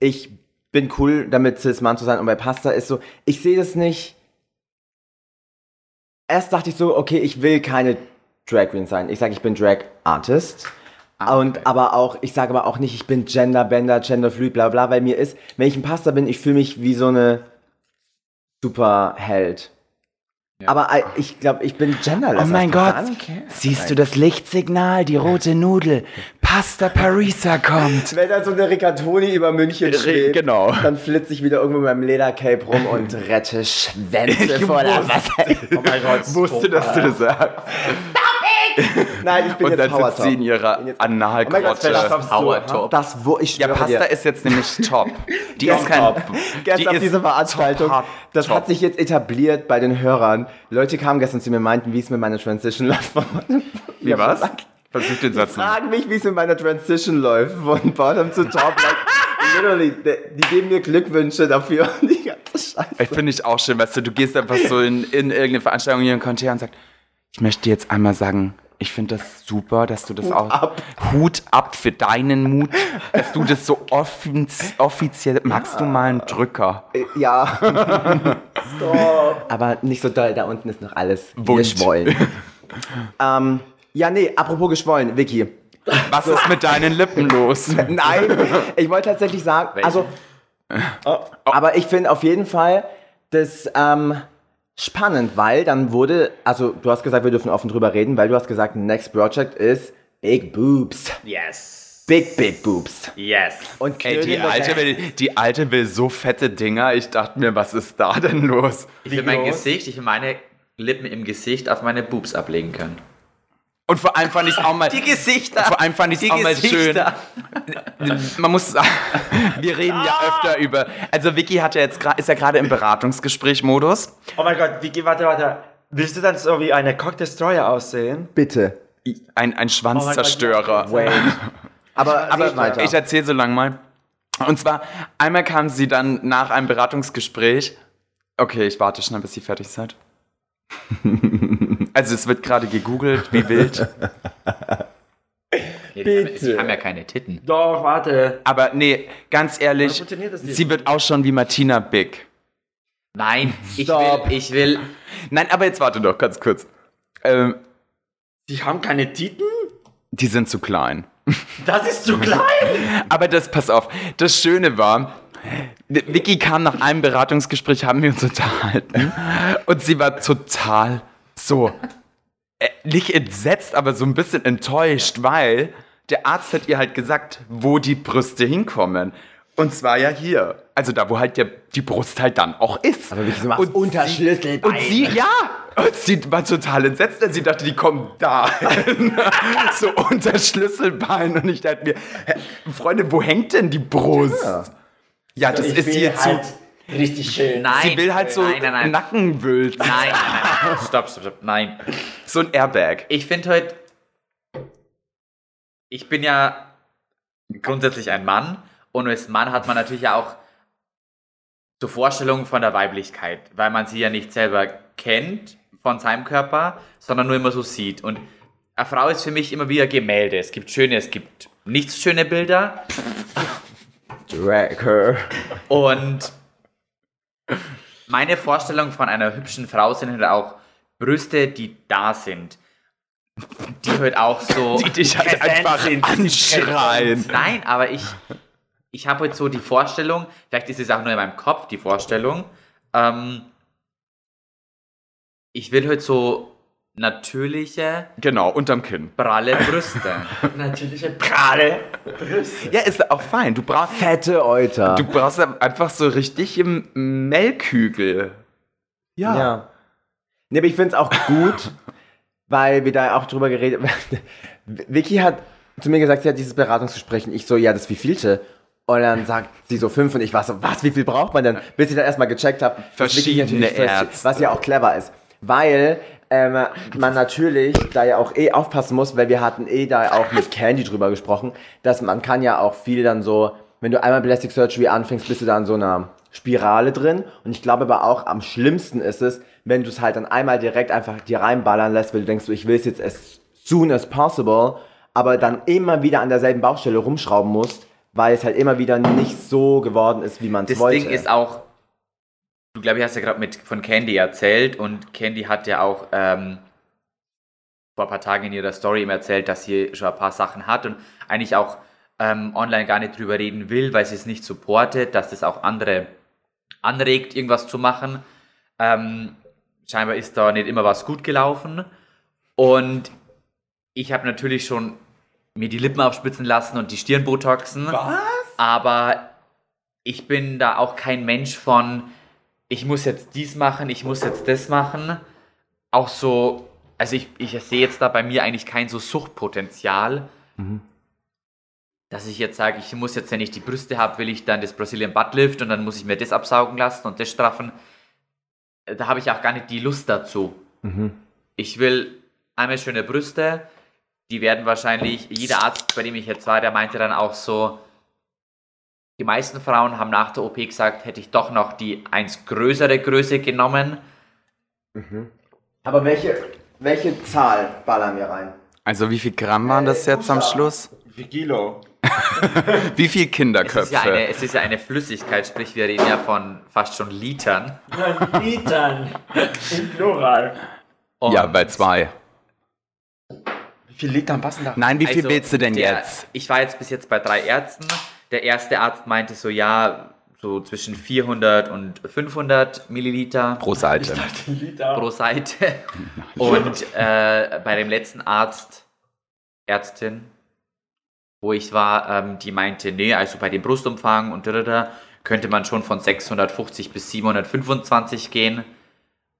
ich bin cool damit, Cis-Mann zu sein. Und bei Pasta ist so, ich sehe das nicht. Erst dachte ich so, okay, ich will keine Drag Queen sein. Ich sage, ich bin Drag Artist. Und aber auch, ich sage aber auch nicht, ich bin Genderbender, Genderfluid, bla bla, weil mir ist, wenn ich ein Pasta bin, ich fühle mich wie so eine Superheld. Aber äh, ich glaube, ich bin genderless. Oh mein. Gott, siehst du das Lichtsignal, die rote Nudel? Pasta Parisa kommt. Wenn da so eine Rigatoni über München steht, genau. dann flitze ich wieder irgendwo mit meinem Ledercape rum und rette Schwänze voller Wasser. Oh mein Gott. Wusste, dass du das sagst. Nein, ich bin Und jetzt dann Power sitzt sie in ihrer Oh glaubst du, Power Top. Das, wo ich Ja, Pasta dir. ist jetzt nämlich top. Die ist kein... Top. Gestern die auf ist dieser Veranstaltung, top, das top. hat sich jetzt etabliert bei den Hörern. Leute kamen gestern zu mir und meinten, wie es mit meiner Transition läuft. Wie was? Versuch den Satz noch. Fragen mich, wie es mit meiner Transition läuft, von Bottom zu Top. Like, literally, die, die geben mir Glückwünsche dafür und die ganze Scheiße. Ich finde ich auch schön, weißt du, du gehst einfach so in, in irgendeine Veranstaltung hier kommt her und sagst, ich möchte jetzt einmal sagen, ich finde das super, dass du das auch ab. Hut ab für deinen Mut, dass du das so offiz offiziell magst du mal einen Drücker. Ja. Stop. Aber nicht so doll, da unten ist noch alles Bunt. geschwollen. ähm, ja, nee, apropos geschwollen, Vicky. Was ist mit deinen Lippen los? Nein, ich wollte tatsächlich sagen, also, oh, aber ich finde auf jeden Fall das ähm, spannend, weil dann wurde, also du hast gesagt, wir dürfen offen drüber reden, weil du hast gesagt, next project ist Big Boobs. Yes. Big, big Boobs. Yes. Und Ey, die alte, will, die alte will so fette Dinger. Ich dachte mir, was ist da denn los? Ich will mein? Gesicht, ich will meine Lippen im Gesicht auf meine Boobs ablegen können. Und vor allem fand ich auch mal. Gesichter. Vor allem fand ich es auch mal schön. Man muss sagen, wir reden ja öfter über. Also Vicky hat ja jetzt ist ja gerade im Beratungsgespräch-Modus. Oh mein Gott, Vicky, warte, warte. Willst du dann so wie eine Cock Destroyer aussehen? Bitte. Ein, ein Schwanzzerstörer. Wait. Aber, Aber ich erzähle so lang mal. Und zwar, einmal kam sie dann nach einem Beratungsgespräch. Okay, ich warte schnell, bis sie fertig seid. Also es wird gerade gegoogelt, wie wild. Bitte. Sie haben ja keine Titten. Doch, warte. Aber nee, ganz ehrlich, sie wird ausschauen wie Martina Big. Nein, ich will, ich will. Nein, aber jetzt warte doch ganz kurz. Ähm, Die haben keine Titen? die sind zu klein. Das ist zu klein. Aber das, pass auf, das Schöne war, Vicky kam nach einem Beratungsgespräch, haben wir uns unterhalten und sie war total so, äh, nicht entsetzt, aber so ein bisschen enttäuscht, weil der Arzt hat ihr halt gesagt, wo die Brüste hinkommen. Und zwar ja hier. Also da, wo halt der, die Brust halt dann auch ist. Aber wie du machst Unterschlüsselbein. Und sie, ja, und sie war total entsetzt, denn sie dachte, die kommen da. so unter Schlüsselbein. Und ich dachte mir, Freunde, wo hängt denn die Brust? Ja, das ist ihr zu. Richtig schön. Nein. Sie will halt so Nein, nein, nein. Nackenwild. Nein, nein, nein. Stopp, stopp, stopp. Nein. So ein Airbag. Ich finde heute. Ich bin ja grundsätzlich ein Mann und als Mann hat man natürlich ja auch so Vorstellungen von der Weiblichkeit, weil man sie ja nicht selber kennt von seinem Körper, sondern nur immer so sieht. Und eine Frau ist für mich immer wie ein Gemälde. Es gibt schöne, es gibt nicht so schöne Bilder. Drag her. Und meine Vorstellung von einer hübschen Frau sind halt auch Brüste, die da sind. Die halt auch so. Die dich halt einfach anschreien. Nein, aber ich, ich habe halt so die Vorstellung, vielleicht ist es auch nur in meinem Kopf die Vorstellung, ähm, ich will halt so natürliche, Genau, unterm Kinn. pralle Brüste. Natürliche Prale. Brüste. Ja, ist auch fein. Du brauchst, Fette Euter. du brauchst einfach so richtig im Melkhügel. Ja. Ja. Nee, aber ich finde es auch gut, weil wir da auch drüber geredet Vicky hat zu mir gesagt, sie hat dieses Beratungsgespräch und ich so, ja, das wievielte? Und dann sagt sie so fünf und ich war so, was, wie viel braucht man denn? Bis ich dann erstmal gecheckt habe, Verschiedene Ärzte. was ja auch clever ist. Weil ähm, man natürlich da ja auch eh aufpassen muss, weil wir hatten eh da auch mit Candy drüber gesprochen, dass man kann ja auch viel dann so, wenn du einmal Plastic Surgery anfängst, bist du da in so einer Spirale drin. Und ich glaube aber auch am schlimmsten ist es, wenn du es halt dann einmal direkt einfach dir reinballern lässt, weil du denkst, so, ich will es jetzt as soon as possible, aber dann immer wieder an derselben Baustelle rumschrauben musst, weil es halt immer wieder nicht so geworden ist, wie man es Das wollte. Ding ist auch, du glaube ich hast ja gerade mit von Candy erzählt und Candy hat ja auch ähm, vor ein paar Tagen in ihrer Story ihm erzählt, dass sie schon ein paar Sachen hat und eigentlich auch ähm, online gar nicht drüber reden will, weil sie es nicht supportet, dass das auch andere anregt, irgendwas zu machen. Ähm, scheinbar ist da nicht immer was gut gelaufen und ich habe natürlich schon mir die Lippen aufspitzen lassen und die Stirn botoxen. Was? Aber ich bin da auch kein Mensch von, ich muss jetzt dies machen, ich muss jetzt das machen. Auch so, also ich, ich sehe jetzt da bei mir eigentlich kein so Suchtpotenzial, dass ich jetzt sage, ich muss jetzt, wenn ich die Brüste habe, will ich dann das Brazilian Butt Lift und dann muss ich mir das absaugen lassen und das straffen. Da habe ich auch gar nicht die Lust dazu. Ich will einmal schöne Brüste, die werden wahrscheinlich, jeder Arzt, bei dem ich jetzt war, der meinte dann auch so, die meisten Frauen haben nach der OP gesagt, hätte ich doch noch die eins größere Größe genommen. aber welche, welche Zahl ballern wir rein? Also wie viel Gramm waren das jetzt am Schluss? Wie Kilo? Wie viel Es ist, Kinderköpfe? ja eine, es ist ja eine Flüssigkeit, sprich wir reden ja von fast schon Litern. Litern. Im Plural. Und ja, bei zwei. Wie viel Litern passen da? Nein, wie viel also willst du denn der, jetzt? Ich war jetzt bis jetzt bei drei Ärzten. Der erste Arzt meinte so, ja, so zwischen 400 und 500 Milliliter Pro Seite. Liter. pro Seite. Und äh, bei dem letzten Arzt, Ärztin, wo ich war, ähm, die meinte, nee, also bei dem Brustumfang und da, da, da könnte man schon von 650 bis 725 gehen.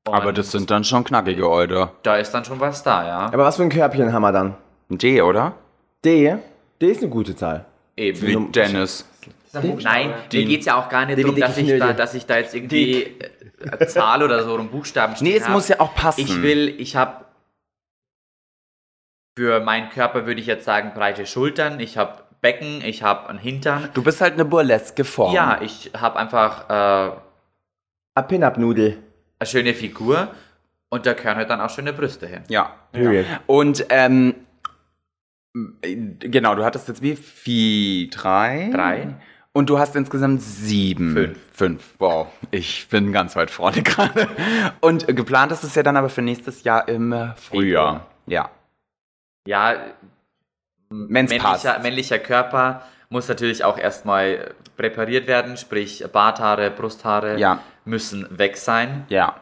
Und Aber das sind dann schon knackige Euter. da ist dann schon was da, ja. Aber was für ein Körbchen haben wir dann? Ein D, oder? D? D ist eine gute Zahl. Eben. Wie Dennis. Nein, mir geht es ja auch gar nicht darum, dass ich, da, dass ich da jetzt irgendwie eine Zahl oder so einen Buchstaben stehen Nee, es hab. muss ja auch passen. Ich will, ich habe für meinen Körper würde ich jetzt sagen breite Schultern, ich habe Becken, ich habe einen Hintern. Du bist halt eine burleske Form. Ja, ich habe einfach äh, A Pin-Up-Nudel. eine schöne Figur und da gehören halt dann auch schöne Brüste hin. Ja. Period. Und, ähm, genau, du hattest jetzt wie viel? Drei? Drei. Und du hast insgesamt sieben. Fünf. Fünf. Wow. Ich bin ganz weit vorne gerade. Und geplant ist es ja dann aber für nächstes Jahr im Frühjahr. Ja. Ja, Wenn's männlicher, passt. männlicher Körper muss natürlich auch erstmal präpariert werden, sprich Barthaare, Brusthaare Ja. müssen weg sein. Ja.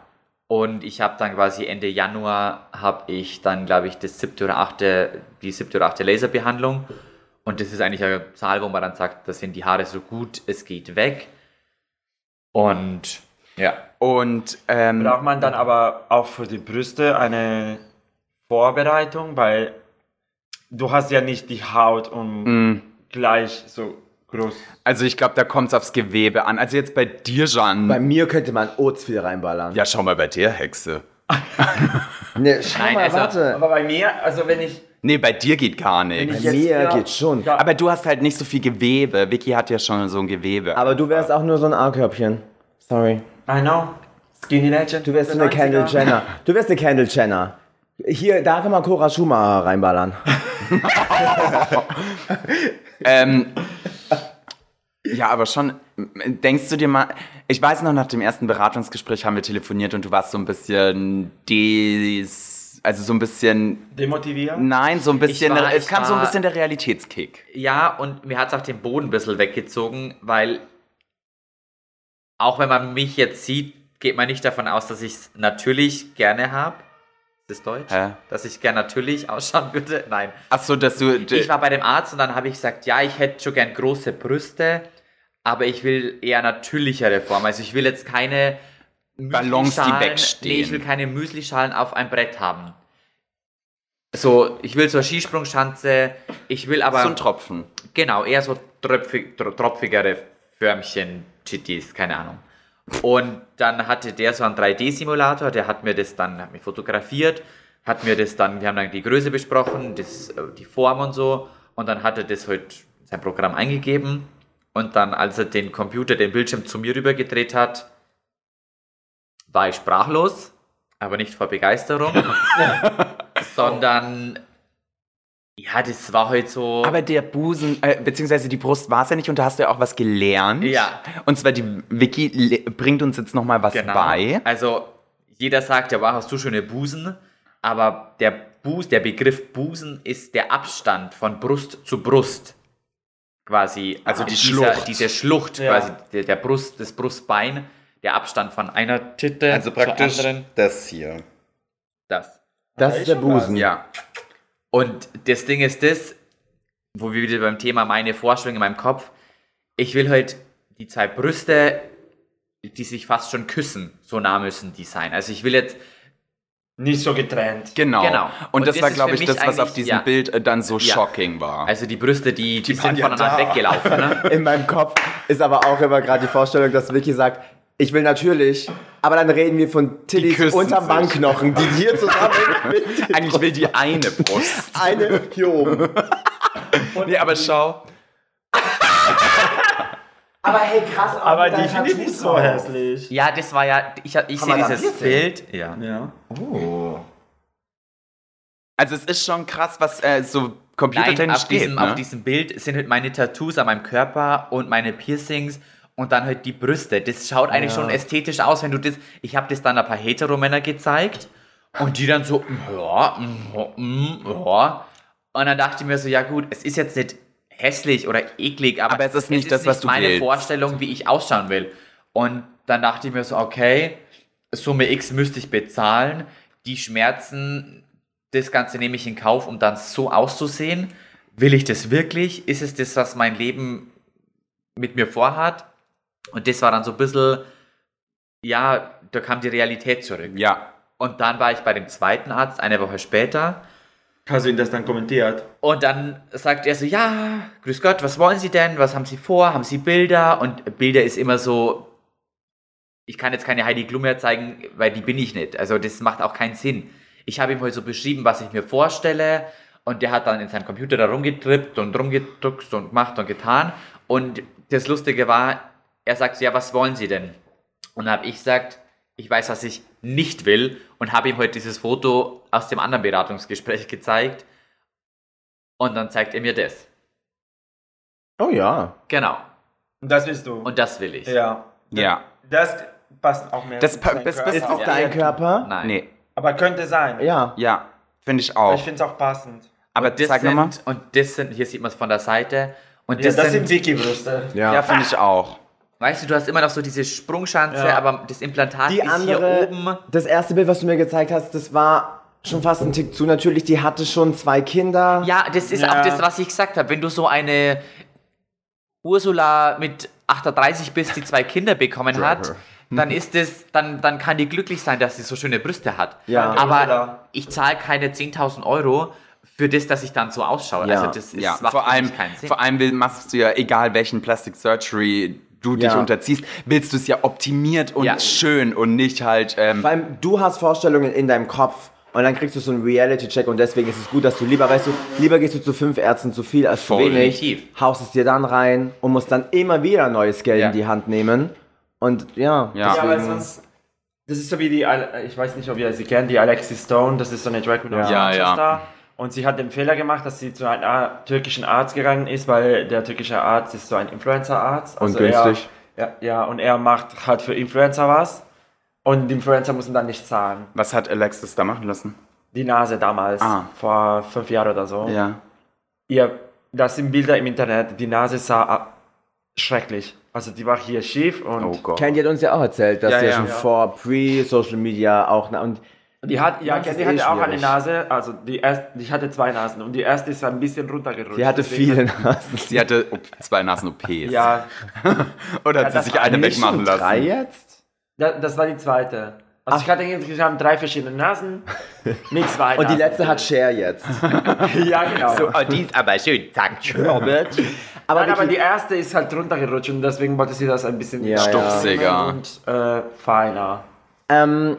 Und ich habe dann quasi Ende Januar habe ich dann, glaube ich, das siebte oder achte, die siebte oder achte Laserbehandlung. Und das ist eigentlich eine Zahl, wo man dann sagt, das sind die Haare so gut, es geht weg. Und ja, Und, ähm, Braucht man dann aber auch für die Brüste eine Vorbereitung, weil du hast ja nicht die Haut um mh, gleich so groß. also ich glaube, da kommt es aufs Gewebe an. Also jetzt bei dir, Jean. Bei mir könnte man Oats viel reinballern. ja, schau mal bei dir, Hexe. Ne, schau Nein, mal, also- warte. Aber bei mir, also wenn ich, Nee, bei dir geht gar nichts. ich Bei mir ja, geht's schon. Ja, Aber du hast halt nicht so viel Gewebe. Vicky hat ja schon so ein Gewebe. Aber du wärst auch nur so ein A-Körbchen. Sorry. I know. Skinny Legend. Du wärst so eine Kendall 90er. Jenner. Du wärst eine Kendall Jenner. Hier, da kann man Cora Schumacher reinballern. Ähm, ja, aber schon, denkst du dir mal, ich weiß noch, nach dem ersten Beratungsgespräch haben wir telefoniert und du warst so ein bisschen des, also so ein bisschen, Demotivieren? nein, so ein bisschen, war- es kam so ein war- bisschen der Realitätskick. ja, und mir hat es auch den Boden ein bisschen weggezogen, weil auch wenn man mich jetzt sieht, geht man nicht davon aus, dass ich es natürlich gerne habe, Ist das Deutsch? Hä? Dass ich gern natürlich ausschauen würde? Nein. Ach so, dass du. Ich war bei dem Arzt und dann habe ich gesagt, ja, ich hätte schon gern große Brüste, aber ich will eher natürlichere Form. Also ich will jetzt keine Ballons, die wegstehen. Nee, ich will keine Müslischalen auf ein Brett haben. So, ich will so eine Skisprungschanze, ich will aber so ein Tropfen. Genau, eher so tröpfig, tro- tropfigere Förmchen, Chitties, keine Ahnung. Und dann hatte der so einen 3D-Simulator, der hat mir das dann, hat mich fotografiert, hat mir das dann, wir haben dann die Größe besprochen, das, äh, die Form und so. Und dann hat er das halt sein Programm eingegeben. Und dann, als er den Computer, den Bildschirm zu mir rübergedreht hat, war ich sprachlos, aber nicht vor Begeisterung, sondern ja, das war halt so. Aber der Busen, äh, beziehungsweise die Brust war es ja nicht und da hast du ja auch was gelernt. Ja. Und zwar die Vicky bringt uns jetzt nochmal was Genau. bei. Also jeder sagt, ja, wow, hast du schöne Busen, aber der Bus, der Begriff Busen ist der Abstand von Brust zu Brust. Quasi. Also die dieser, Schlucht. Diese Schlucht, Ja. quasi der, der Brust, das Brustbein, der Abstand von einer Titte Also zur praktisch anderen. das hier. Das. Das ist der Busen. Ja. Und das Ding ist das, wo wir wieder beim Thema meine Vorstellung in meinem Kopf, ich will halt die zwei Brüste, die sich fast schon küssen, so nah müssen die sein. Also ich will jetzt Nicht so getrennt. Genau. Genau. Und, Und das das war, glaube ich, das, was auf diesem ja. Bild äh, dann so Ja. shocking war. Also die Brüste, die, die, waren sind ja voneinander da. weggelaufen. Ne? In meinem Kopf ist aber auch immer gerade die Vorstellung, dass Vicky sagt, ich will natürlich, aber dann reden wir von küssen unterm. Wangenknochen, die hier zusammen Eigentlich will die eine Brust. eine hier oben. nee, aber schau. Aber hey, krass. Aber die finde ich nicht so hässlich. Ja, das war ja, ich, ich sehe dieses? Bild. Ja. Ja. Also es ist schon krass, was äh, so computertechnisch auf diesem, geht. auf Ne? diesem Bild sind halt meine Tattoos an meinem Körper und meine Piercings und dann halt die Brüste. Das schaut eigentlich schon ästhetisch aus, wenn du das. Ich habe das dann ein paar Heteromänner gezeigt und die dann so, "Mm, ja, mm, mm, ja. Und dann dachte ich mir so, ja gut, es ist jetzt nicht hässlich oder eklig, aber, Aber es ist nicht das, was du meine willst. Vorstellung, wie ich ausschauen will. Und dann dachte ich mir so, okay, Summe X müsste ich bezahlen. Die Schmerzen, das Ganze nehme ich in Kauf, um dann so auszusehen. Will ich das wirklich? Ist es das, was mein Leben mit mir vorhat? Und das war dann so ein bisschen, ja, da kam die Realität zurück. Ja. Und dann war ich bei dem zweiten Arzt, eine Woche später. Hast du ihn das dann kommentiert? Und dann sagt er so, ja, grüß Gott, was wollen Sie denn? Was haben Sie vor? Haben Sie Bilder? Und Bilder ist immer so, ich kann jetzt keine Heidi Klum mehr zeigen, weil die bin ich nicht. Also das macht auch keinen Sinn. Ich habe ihm heute so beschrieben, was ich mir vorstelle. Und der hat dann in seinem Computer da rumgetrippt und rumgedruckt und gemacht und getan. Und das Lustige war, er sagt so, ja, was wollen Sie denn? Und dann habe ich gesagt, ich weiß, was ich nicht will und habe ihm heute dieses Foto aus dem anderen Beratungsgespräch gezeigt. Und dann zeigt er mir das. Oh ja. Genau. Und das willst du? Und das will ich. ja. Ja. Das passt auch mehr Das pa- deinem das- Körper. das Ist es Ja. dein Körper? Nein. Nee. Aber könnte sein. Ja. Ja. Finde ich auch. Ich finde es auch passend. Aber Das sag nochmal. sind, und das sind, hier sieht man es von der Seite. Und Ja, das, das sind, sind Vicky-Brüste. Ja. Ja, finde ich auch. Weißt du, du hast immer noch so diese Sprungschanze, Ja. aber das Implantat Die ist andere, hier oben. das erste Bild, was du mir gezeigt hast, das war schon fast ein Tick zu natürlich. Die hatte schon zwei Kinder. Ja, das ist Ja. auch das, was ich gesagt habe. Wenn du so eine Ursula mit 38 bist, die zwei Kinder bekommen hat, dann ist es, dann, dann kann die glücklich sein, dass sie so schöne Brüste hat. Ja. Aber Ursula. ich zahle keine 10.000 Euro für das, dass ich dann so ausschaue. Ja. Also das ist, Ja, macht vor allem, keinen Sinn. vor allem will, machst du ja, egal welchen Plastic Surgery du dich Ja. unterziehst, willst du es ja optimiert und Ja. schön und nicht halt. Ähm, Vor allem, du hast Vorstellungen in deinem Kopf und dann kriegst du so einen Reality-Check und deswegen ist es gut, dass du lieber, weißt du, lieber gehst du zu fünf Ärzten zu viel als zu wenig, Definitiv. haust es dir dann rein und musst dann immer wieder neues Geld Ja. in die Hand nehmen. Und ja, Ja. Ja, weil deswegen, sonst. Das ist so wie die, ich weiß nicht, ob ihr sie kennt, die Alexis Stone, das ist so eine Drag Queen aus Ja, Manchester. Und sie hat den Fehler gemacht, dass sie zu einem Ar- türkischen Arzt gegangen ist, weil der türkische Arzt ist so ein Influencer-Arzt. Und er- günstig. Ja, ja, und er macht halt für Influencer was. Und die Influencer müssen dann nicht zahlen. was hat Alexis da machen lassen? Die Nase damals, Ah. vor fünf Jahren oder so. Ja. Ihr, das sind Bilder im Internet, die Nase sah ah, schrecklich. Also die war hier schief und Oh Gott. Candy hat uns ja auch erzählt, dass Ja, ja, ja. schon Ja. vor Pre-Social Media auch, und Die hat, ja, ist die eh hatte auch eine. Nase, also die erste, ich hatte zwei Nasen und die erste ist ein bisschen runtergerutscht. Sie hatte viele Nasen. Sie hatte zwei Nasen-OPs. Ja, Oder Ja, hat sie sich eine wegmachen lassen? drei jetzt? da, das war die zweite. Also ich hatte insgesamt drei verschiedene Nasen mit zwei Und die letzte hat Cher jetzt. Ja, genau. So, oh, die ist aber schön. Zack, Robert. Aber, Nein, aber die erste ist halt runtergerutscht und deswegen wollte sie das ein bisschen Ja, Stupsiger. und äh, feiner. ähm,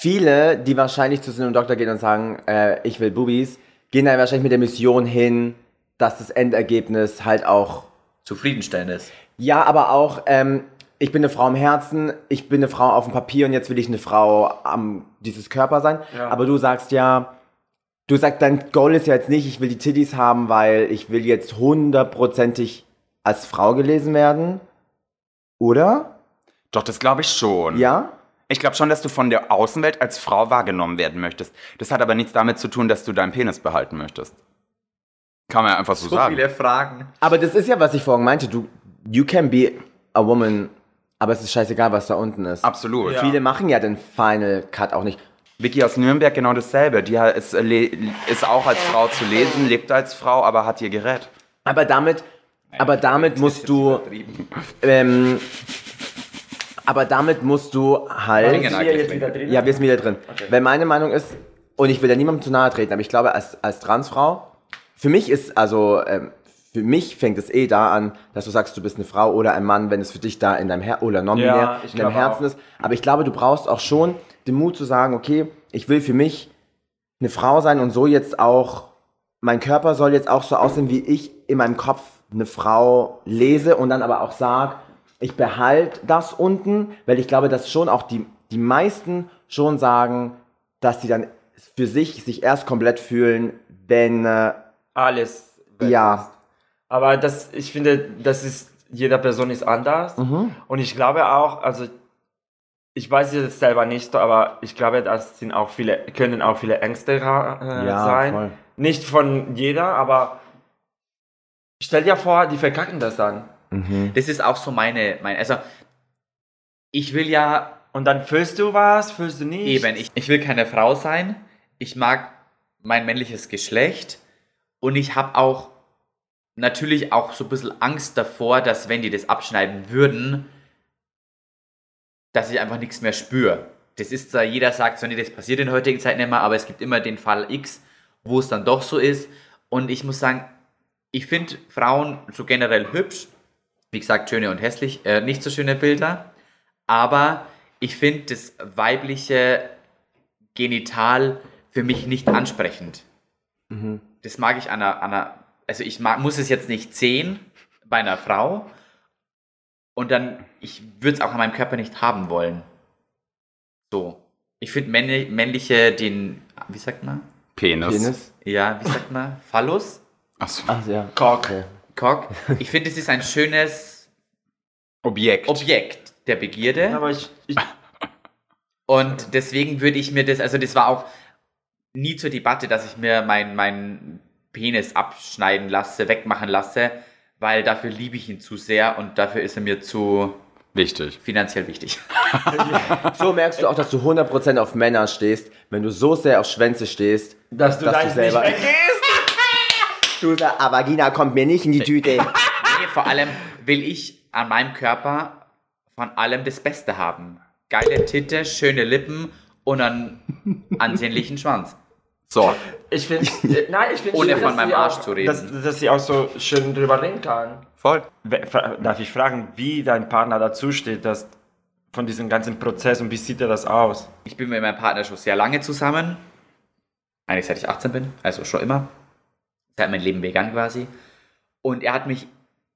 viele, die wahrscheinlich zu so einem Doktor gehen und sagen, äh, ich will Bubis, gehen da wahrscheinlich mit der Mission hin, dass das Endergebnis halt auch Zufriedenstellend ist. Ja, aber auch, ähm, ich bin eine Frau im Herzen, ich bin eine Frau auf dem Papier und jetzt will ich eine Frau am dieses Körper sein. Ja. Aber du sagst ja, du sagst, dein Goal ist ja jetzt nicht, ich will die Titties haben, weil ich will jetzt hundertprozentig als Frau gelesen werden. Oder? Doch, das glaube ich schon. Ja? Ich glaube schon, dass du von der Außenwelt als Frau wahrgenommen werden möchtest. Das hat aber nichts damit zu tun, dass du deinen Penis behalten möchtest. Kann man ja einfach so, So sagen. viele Fragen. Aber das ist ja, was ich vorhin meinte, du, you can be a woman, aber es ist scheißegal, was da unten ist. Absolut. Ja. Viele machen ja den Final Cut auch nicht. Vicky aus Nürnberg genau dasselbe. Die ist, ist auch als Frau zu lesen, lebt als Frau, aber hat ihr Gerät. Aber damit, aber damit musst du, ähm, aber damit musst du halt. Hier jetzt wieder drin? Ja, wir sind wieder drin. Weil meine Meinung ist, und ich will da niemandem zu nahe treten, aber ich glaube, als, als Transfrau, für mich ist, also, ähm, für mich fängt es eh da an, dass du sagst, du bist eine Frau oder ein Mann, wenn es für dich da in deinem Her oder non-binär Ja, in deinem Herzen auch. ist. Aber ich glaube, du brauchst auch schon den Mut zu sagen, okay, ich will für mich eine Frau sein und so jetzt auch, mein Körper soll jetzt auch so aussehen, wie ich in meinem Kopf eine Frau lese und dann aber auch sag, ich behalte das unten, weil ich glaube, dass schon auch die, die meisten schon sagen, dass sie dann für sich sich erst komplett fühlen, wenn, äh, Alles. weg ja, ist. Aber das, ich finde, das ist, jeder Person ist anders. Mhm. Und ich glaube auch, also ich weiß es selber nicht, aber ich glaube, das sind auch viele, können auch viele Ängste äh, Ja, sein. voll. Nicht von jeder, aber stell dir vor, die verkacken das dann. Das ist auch so meine, meine also ich will ja Und dann fühlst du was, fühlst du nicht. eben, ich, ich will keine Frau sein. Ich mag mein männliches Geschlecht und ich habe auch natürlich auch so ein bisschen Angst davor, dass wenn die das abschneiden würden, dass ich einfach nichts mehr spüre. Das ist zwar, jeder sagt so, nee, das passiert in der heutigen Zeit nicht mehr, aber es gibt immer den Fall X, wo es dann doch so ist. Und ich muss sagen, ich finde Frauen so generell hübsch. Wie gesagt, schöne und hässlich, äh, nicht so schöne Bilder. Aber ich finde das weibliche Genital für mich nicht ansprechend. Das mag ich an einer, an einer also ich mag, muss es jetzt nicht sehen bei einer Frau und dann, ich würde es auch an meinem Körper nicht haben wollen. So. Ich finde männli männliche, den, wie sagt man? Penis. Penis. Ja, wie sagt man? Phallus? Achso. Ach ja. Cock. Okay. Cock. Ich finde, es ist ein schönes Objekt. Objekt der Begierde. Aber ich, ich Und deswegen würde ich mir das, also das war auch nie zur Debatte, dass ich mir meinen mein Penis abschneiden lasse, wegmachen lasse, weil dafür liebe ich ihn zu sehr und dafür ist er mir zu Wichtig. finanziell wichtig. So merkst du auch, dass du 100% auf Männer stehst, wenn du so sehr auf Schwänze stehst, dass du Dass du selber- nicht weggehst. du sagst, ah, Vagina kommt mir nicht in die Tüte. Nee, vor allem will ich an meinem Körper von allem das Beste haben. Geile Titte, schöne Lippen und einen ansehnlichen Schwanz. So. Ich finde, nein, ich finde Ohne schön, von meinem Arsch auch, zu reden. Dass, dass sie auch so schön drüber reden kann. Voll. Darf ich fragen, wie dein Partner dazu steht, dass von diesem ganzen Prozess und wie sieht er das aus? Ich bin mit meinem Partner schon sehr lange zusammen. Eigentlich seit ich 18 bin, also schon immer. Seit mein Leben vegan quasi. Und er hat mich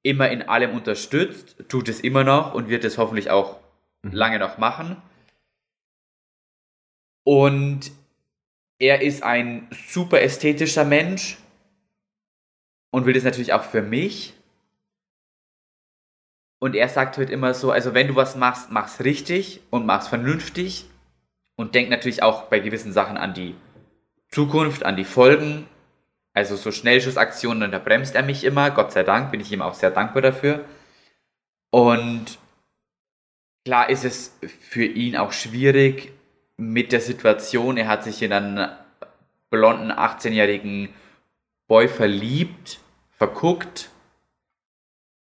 immer in allem unterstützt, tut es immer noch und wird es hoffentlich auch lange noch machen. Und er ist ein super ästhetischer Mensch und will das natürlich auch für mich. Und er sagt halt immer so, also wenn du was machst, mach's richtig und mach's vernünftig und denk natürlich auch bei gewissen Sachen an die Zukunft, an die Folgen. Also so Schnellschussaktionen, da bremst er mich immer. Gott sei Dank bin ich ihm auch sehr dankbar dafür. Und klar ist es für ihn auch schwierig, mit der Situation, er hat sich in einen blonden 18-jährigen Boy verliebt, verguckt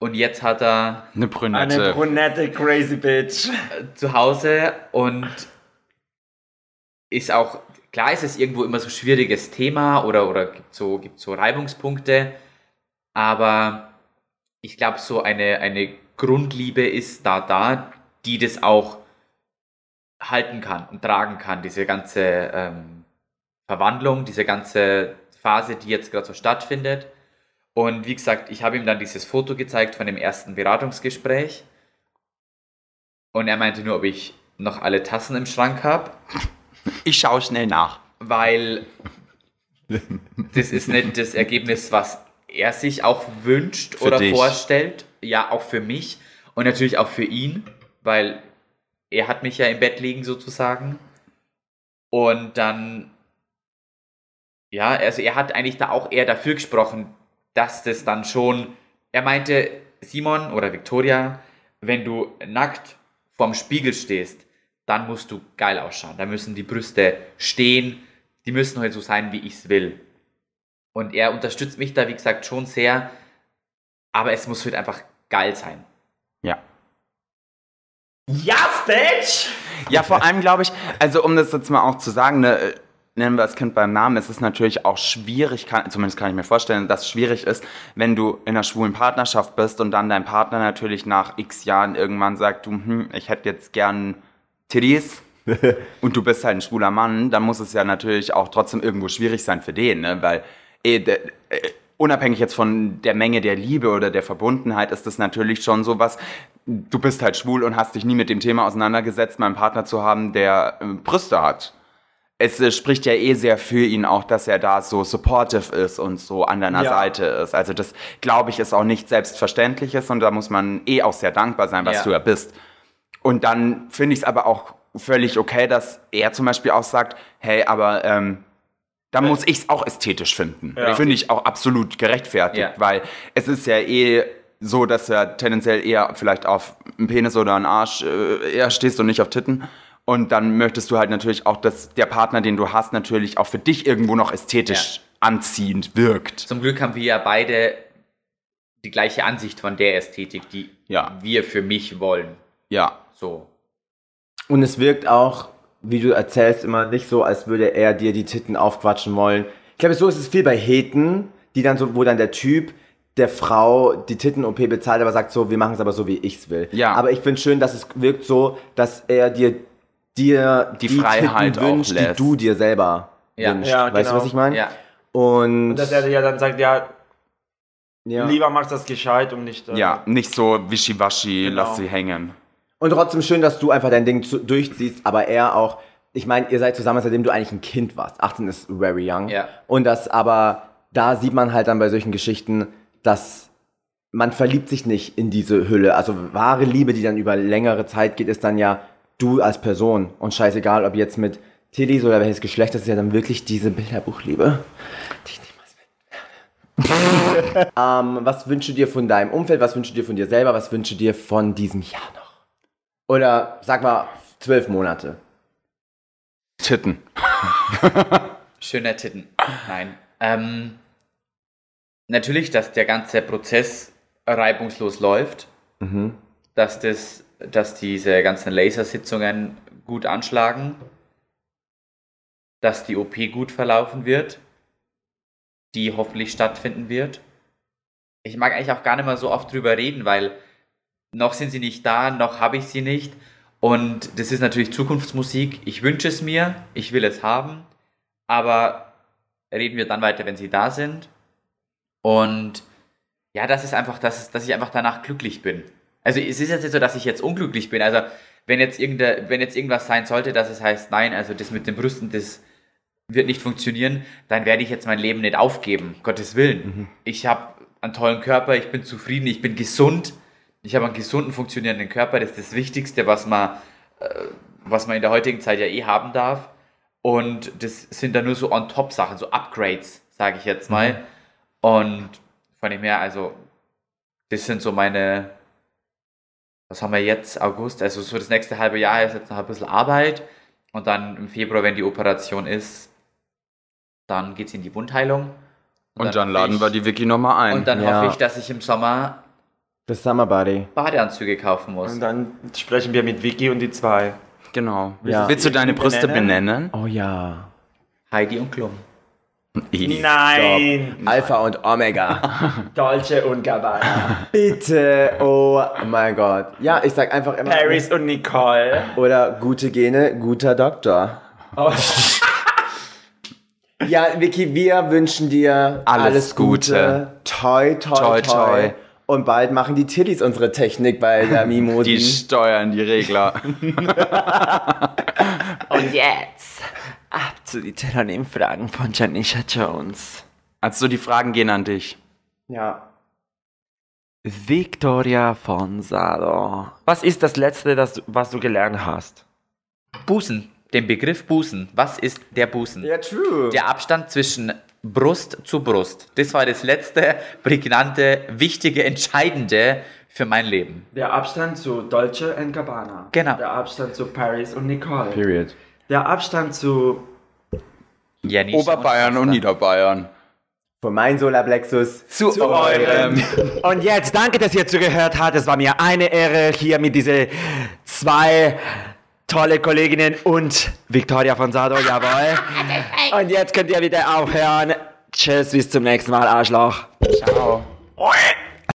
und jetzt hat er Eine Brünette. Eine brunette crazy bitch. zu Hause und ist auch, klar ist es irgendwo immer so ein schwieriges Thema oder, oder gibt so, gibt so Reibungspunkte, aber ich glaube, so eine, eine Grundliebe ist da da, die das auch halten kann und tragen kann, diese ganze ähm, Verwandlung, diese ganze Phase, die jetzt gerade so stattfindet. Und wie gesagt, ich habe ihm dann dieses Foto gezeigt von dem ersten Beratungsgespräch. Und er meinte nur, ob ich noch alle Tassen im Schrank habe, Ich schaue schnell nach. weil das ist nicht das Ergebnis, was er sich auch wünscht Für oder dich. vorstellt. Ja, auch für mich und natürlich auch für ihn, weil er hat mich ja im Bett liegen sozusagen. Und dann, ja, also er hat eigentlich da auch eher dafür gesprochen, dass das dann schon, er meinte, Simon oder Victoria, wenn du nackt vorm Spiegel stehst, dann musst du geil ausschauen. Da müssen die Brüste stehen, die müssen halt so sein, wie ich es will. Und er unterstützt mich da, wie gesagt, schon sehr, aber es muss halt einfach geil sein. Ja. Ja, bitch! Ja, vor allem glaube ich, also um das jetzt mal auch zu sagen, ne, äh, nennen wir das Kind beim Namen, es ist natürlich auch schwierig, kann, zumindest kann ich mir vorstellen, dass es schwierig ist, wenn du in einer schwulen Partnerschaft bist und dann dein Partner natürlich nach x Jahren irgendwann sagt, du, hm, ich hätte jetzt gern Titties und du bist halt ein schwuler Mann, dann muss es ja natürlich auch trotzdem irgendwo schwierig sein für den, ne? weil eh, de, äh, unabhängig jetzt von der Menge der Liebe oder der Verbundenheit ist das natürlich schon sowas, du bist halt schwul und hast dich nie mit dem Thema auseinandergesetzt, mal einen Partner zu haben, der äh, Brüste hat. Es äh, spricht ja eh sehr für ihn auch, dass er da so supportive ist und so an deiner Ja. Seite ist. Also das, glaube ich, ist auch nicht selbstverständliches und da muss man eh auch sehr dankbar sein, was Ja. du ja bist. Und dann finde ich es aber auch völlig okay, dass er zum Beispiel auch sagt, hey, aber ähm, da muss ich es auch ästhetisch finden. Ja. Finde ich auch absolut gerechtfertigt, Ja. weil es ist ja eh so, dass du ja tendenziell eher vielleicht auf einen Penis oder einen Arsch äh, eher stehst und nicht auf Titten. Und dann möchtest du halt natürlich auch, dass der Partner, den du hast, natürlich auch für dich irgendwo noch ästhetisch anziehend wirkt. Zum Glück haben wir ja beide die gleiche Ansicht von der Ästhetik, die Ja. wir für mich wollen. Ja. So. Und es wirkt auch, wie du erzählst, immer nicht so, als würde er dir die Titten aufquatschen wollen. Ich glaube, so ist es viel bei Heten, die dann so, wo dann der Typ der Frau die Titten-OP bezahlt, aber sagt so, wir machen es aber so, wie ich's will. Ja. Aber ich finde schön, dass es wirkt so, dass er dir, dir Die Freiheit Titten auch wünscht, die du dir selber Ja. wünschst. Ja, weißt du, genau. was ich meine? Ja. Und, Und dass er ja dann sagt, ja, ja. lieber machst das gescheit und nicht. äh, Ja, nicht so wischiwaschi, Genau. lass sie hängen. Und trotzdem schön, dass du einfach dein Ding zu, durchziehst, aber er auch, ich meine, ihr seid zusammen, seitdem du eigentlich ein Kind warst. 18 ist very young. Ja. Und das aber, da sieht man halt dann bei solchen Geschichten, dass man verliebt sich nicht in diese Hülle. Also wahre Liebe, die dann über längere Zeit geht, ist dann ja du als Person. Und scheißegal, ob jetzt mit Titties oder welches Geschlecht, das ist ja dann wirklich diese Bilderbuchliebe, die ich niemals werde. ähm, was wünschst du dir von deinem Umfeld? Was wünschst du dir von dir selber? Was wünschst du dir von diesem Jahr noch? Oder sag mal zwölf Monate. Titten. Schöner Titten. Nein. Ähm, natürlich, dass der ganze Prozess reibungslos läuft. Mhm. Dass, das, dass diese ganzen Lasersitzungen gut anschlagen. Dass die OP gut verlaufen wird. Die hoffentlich stattfinden wird. Ich mag eigentlich auch gar nicht mehr so oft drüber reden, weil noch sind sie nicht da, noch habe ich sie nicht. Und das ist natürlich Zukunftsmusik. Ich wünsche es mir, ich will es haben, aber reden wir dann weiter, wenn sie da sind. Und ja, das ist einfach, dass, dass ich einfach danach glücklich bin. Also es ist jetzt nicht so, dass ich jetzt unglücklich bin. Also wenn jetzt, irgende, wenn jetzt irgendwas sein sollte, dass es heißt, nein, also das mit den Brüsten, das wird nicht funktionieren, dann werde ich jetzt mein Leben nicht aufgeben. Gottes Willen. Ich habe einen tollen Körper, ich bin zufrieden, ich bin gesund. Ich habe einen gesunden, funktionierenden Körper. Das ist das Wichtigste, was man, äh, was man in der heutigen Zeit ja eh haben darf. Und das sind dann nur so On-Top-Sachen, so Upgrades, sage ich jetzt mal. Und von dem her, also, das sind so meine, was haben wir jetzt, August, also so das nächste halbe Jahr ist jetzt noch ein bisschen Arbeit. Und dann im Februar, wenn die Operation ist, dann geht es in die Wundheilung. Und dann hoffe laden ich- wir die Vicky nochmal ein. Und dann Ja. hoffe ich, dass ich im Sommer Das Summer Body. Badeanzüge kaufen muss. Und dann sprechen wir mit Vicky und die zwei. genau. Ja. Willst du deine Brüste Benennen? benennen? Oh ja. Heidi und Klum. Nein! Alpha und Omega. Dolce und Gabbana. Bitte. Oh mein Gott. Ja, ich sag einfach immer. Paris und Nicole. Oder gute Gene, guter Doktor. Oh, Ja, Vicky, wir wünschen dir Alles alles, Gute. Gute. Toi, toi, Toi, toi, toi. Und bald machen die Titties unsere Technik bei der Mimosi. Die steuern die Regler. und jetzt ab zu den Telonym-Fragen von Janisha Jones. Also die Fragen gehen an dich. ja. Victoria von Sado. Was ist das Letzte, das was du gelernt hast? Busen. Den Begriff Busen. Was ist der Busen? Ja, true. Der Abstand zwischen Brust zu Brust. Das war das letzte, prägnante, wichtige, entscheidende für mein Leben. Der Abstand zu Dolce und Gabbana. Genau. Der Abstand zu Paris und Nicole. Period. Der Abstand zu Jenny Oberbayern und Niederbayern. Von mein Solarplexus Zu, eurem. Und jetzt, danke, dass ihr zugehört habt. Es war mir eine Ehre, hier mit diese zwei tolle Kolleginnen und Victoria von Sado, jawohl. Und jetzt könnt ihr wieder aufhören. Tschüss, bis zum nächsten Mal, Arschloch. Ciao.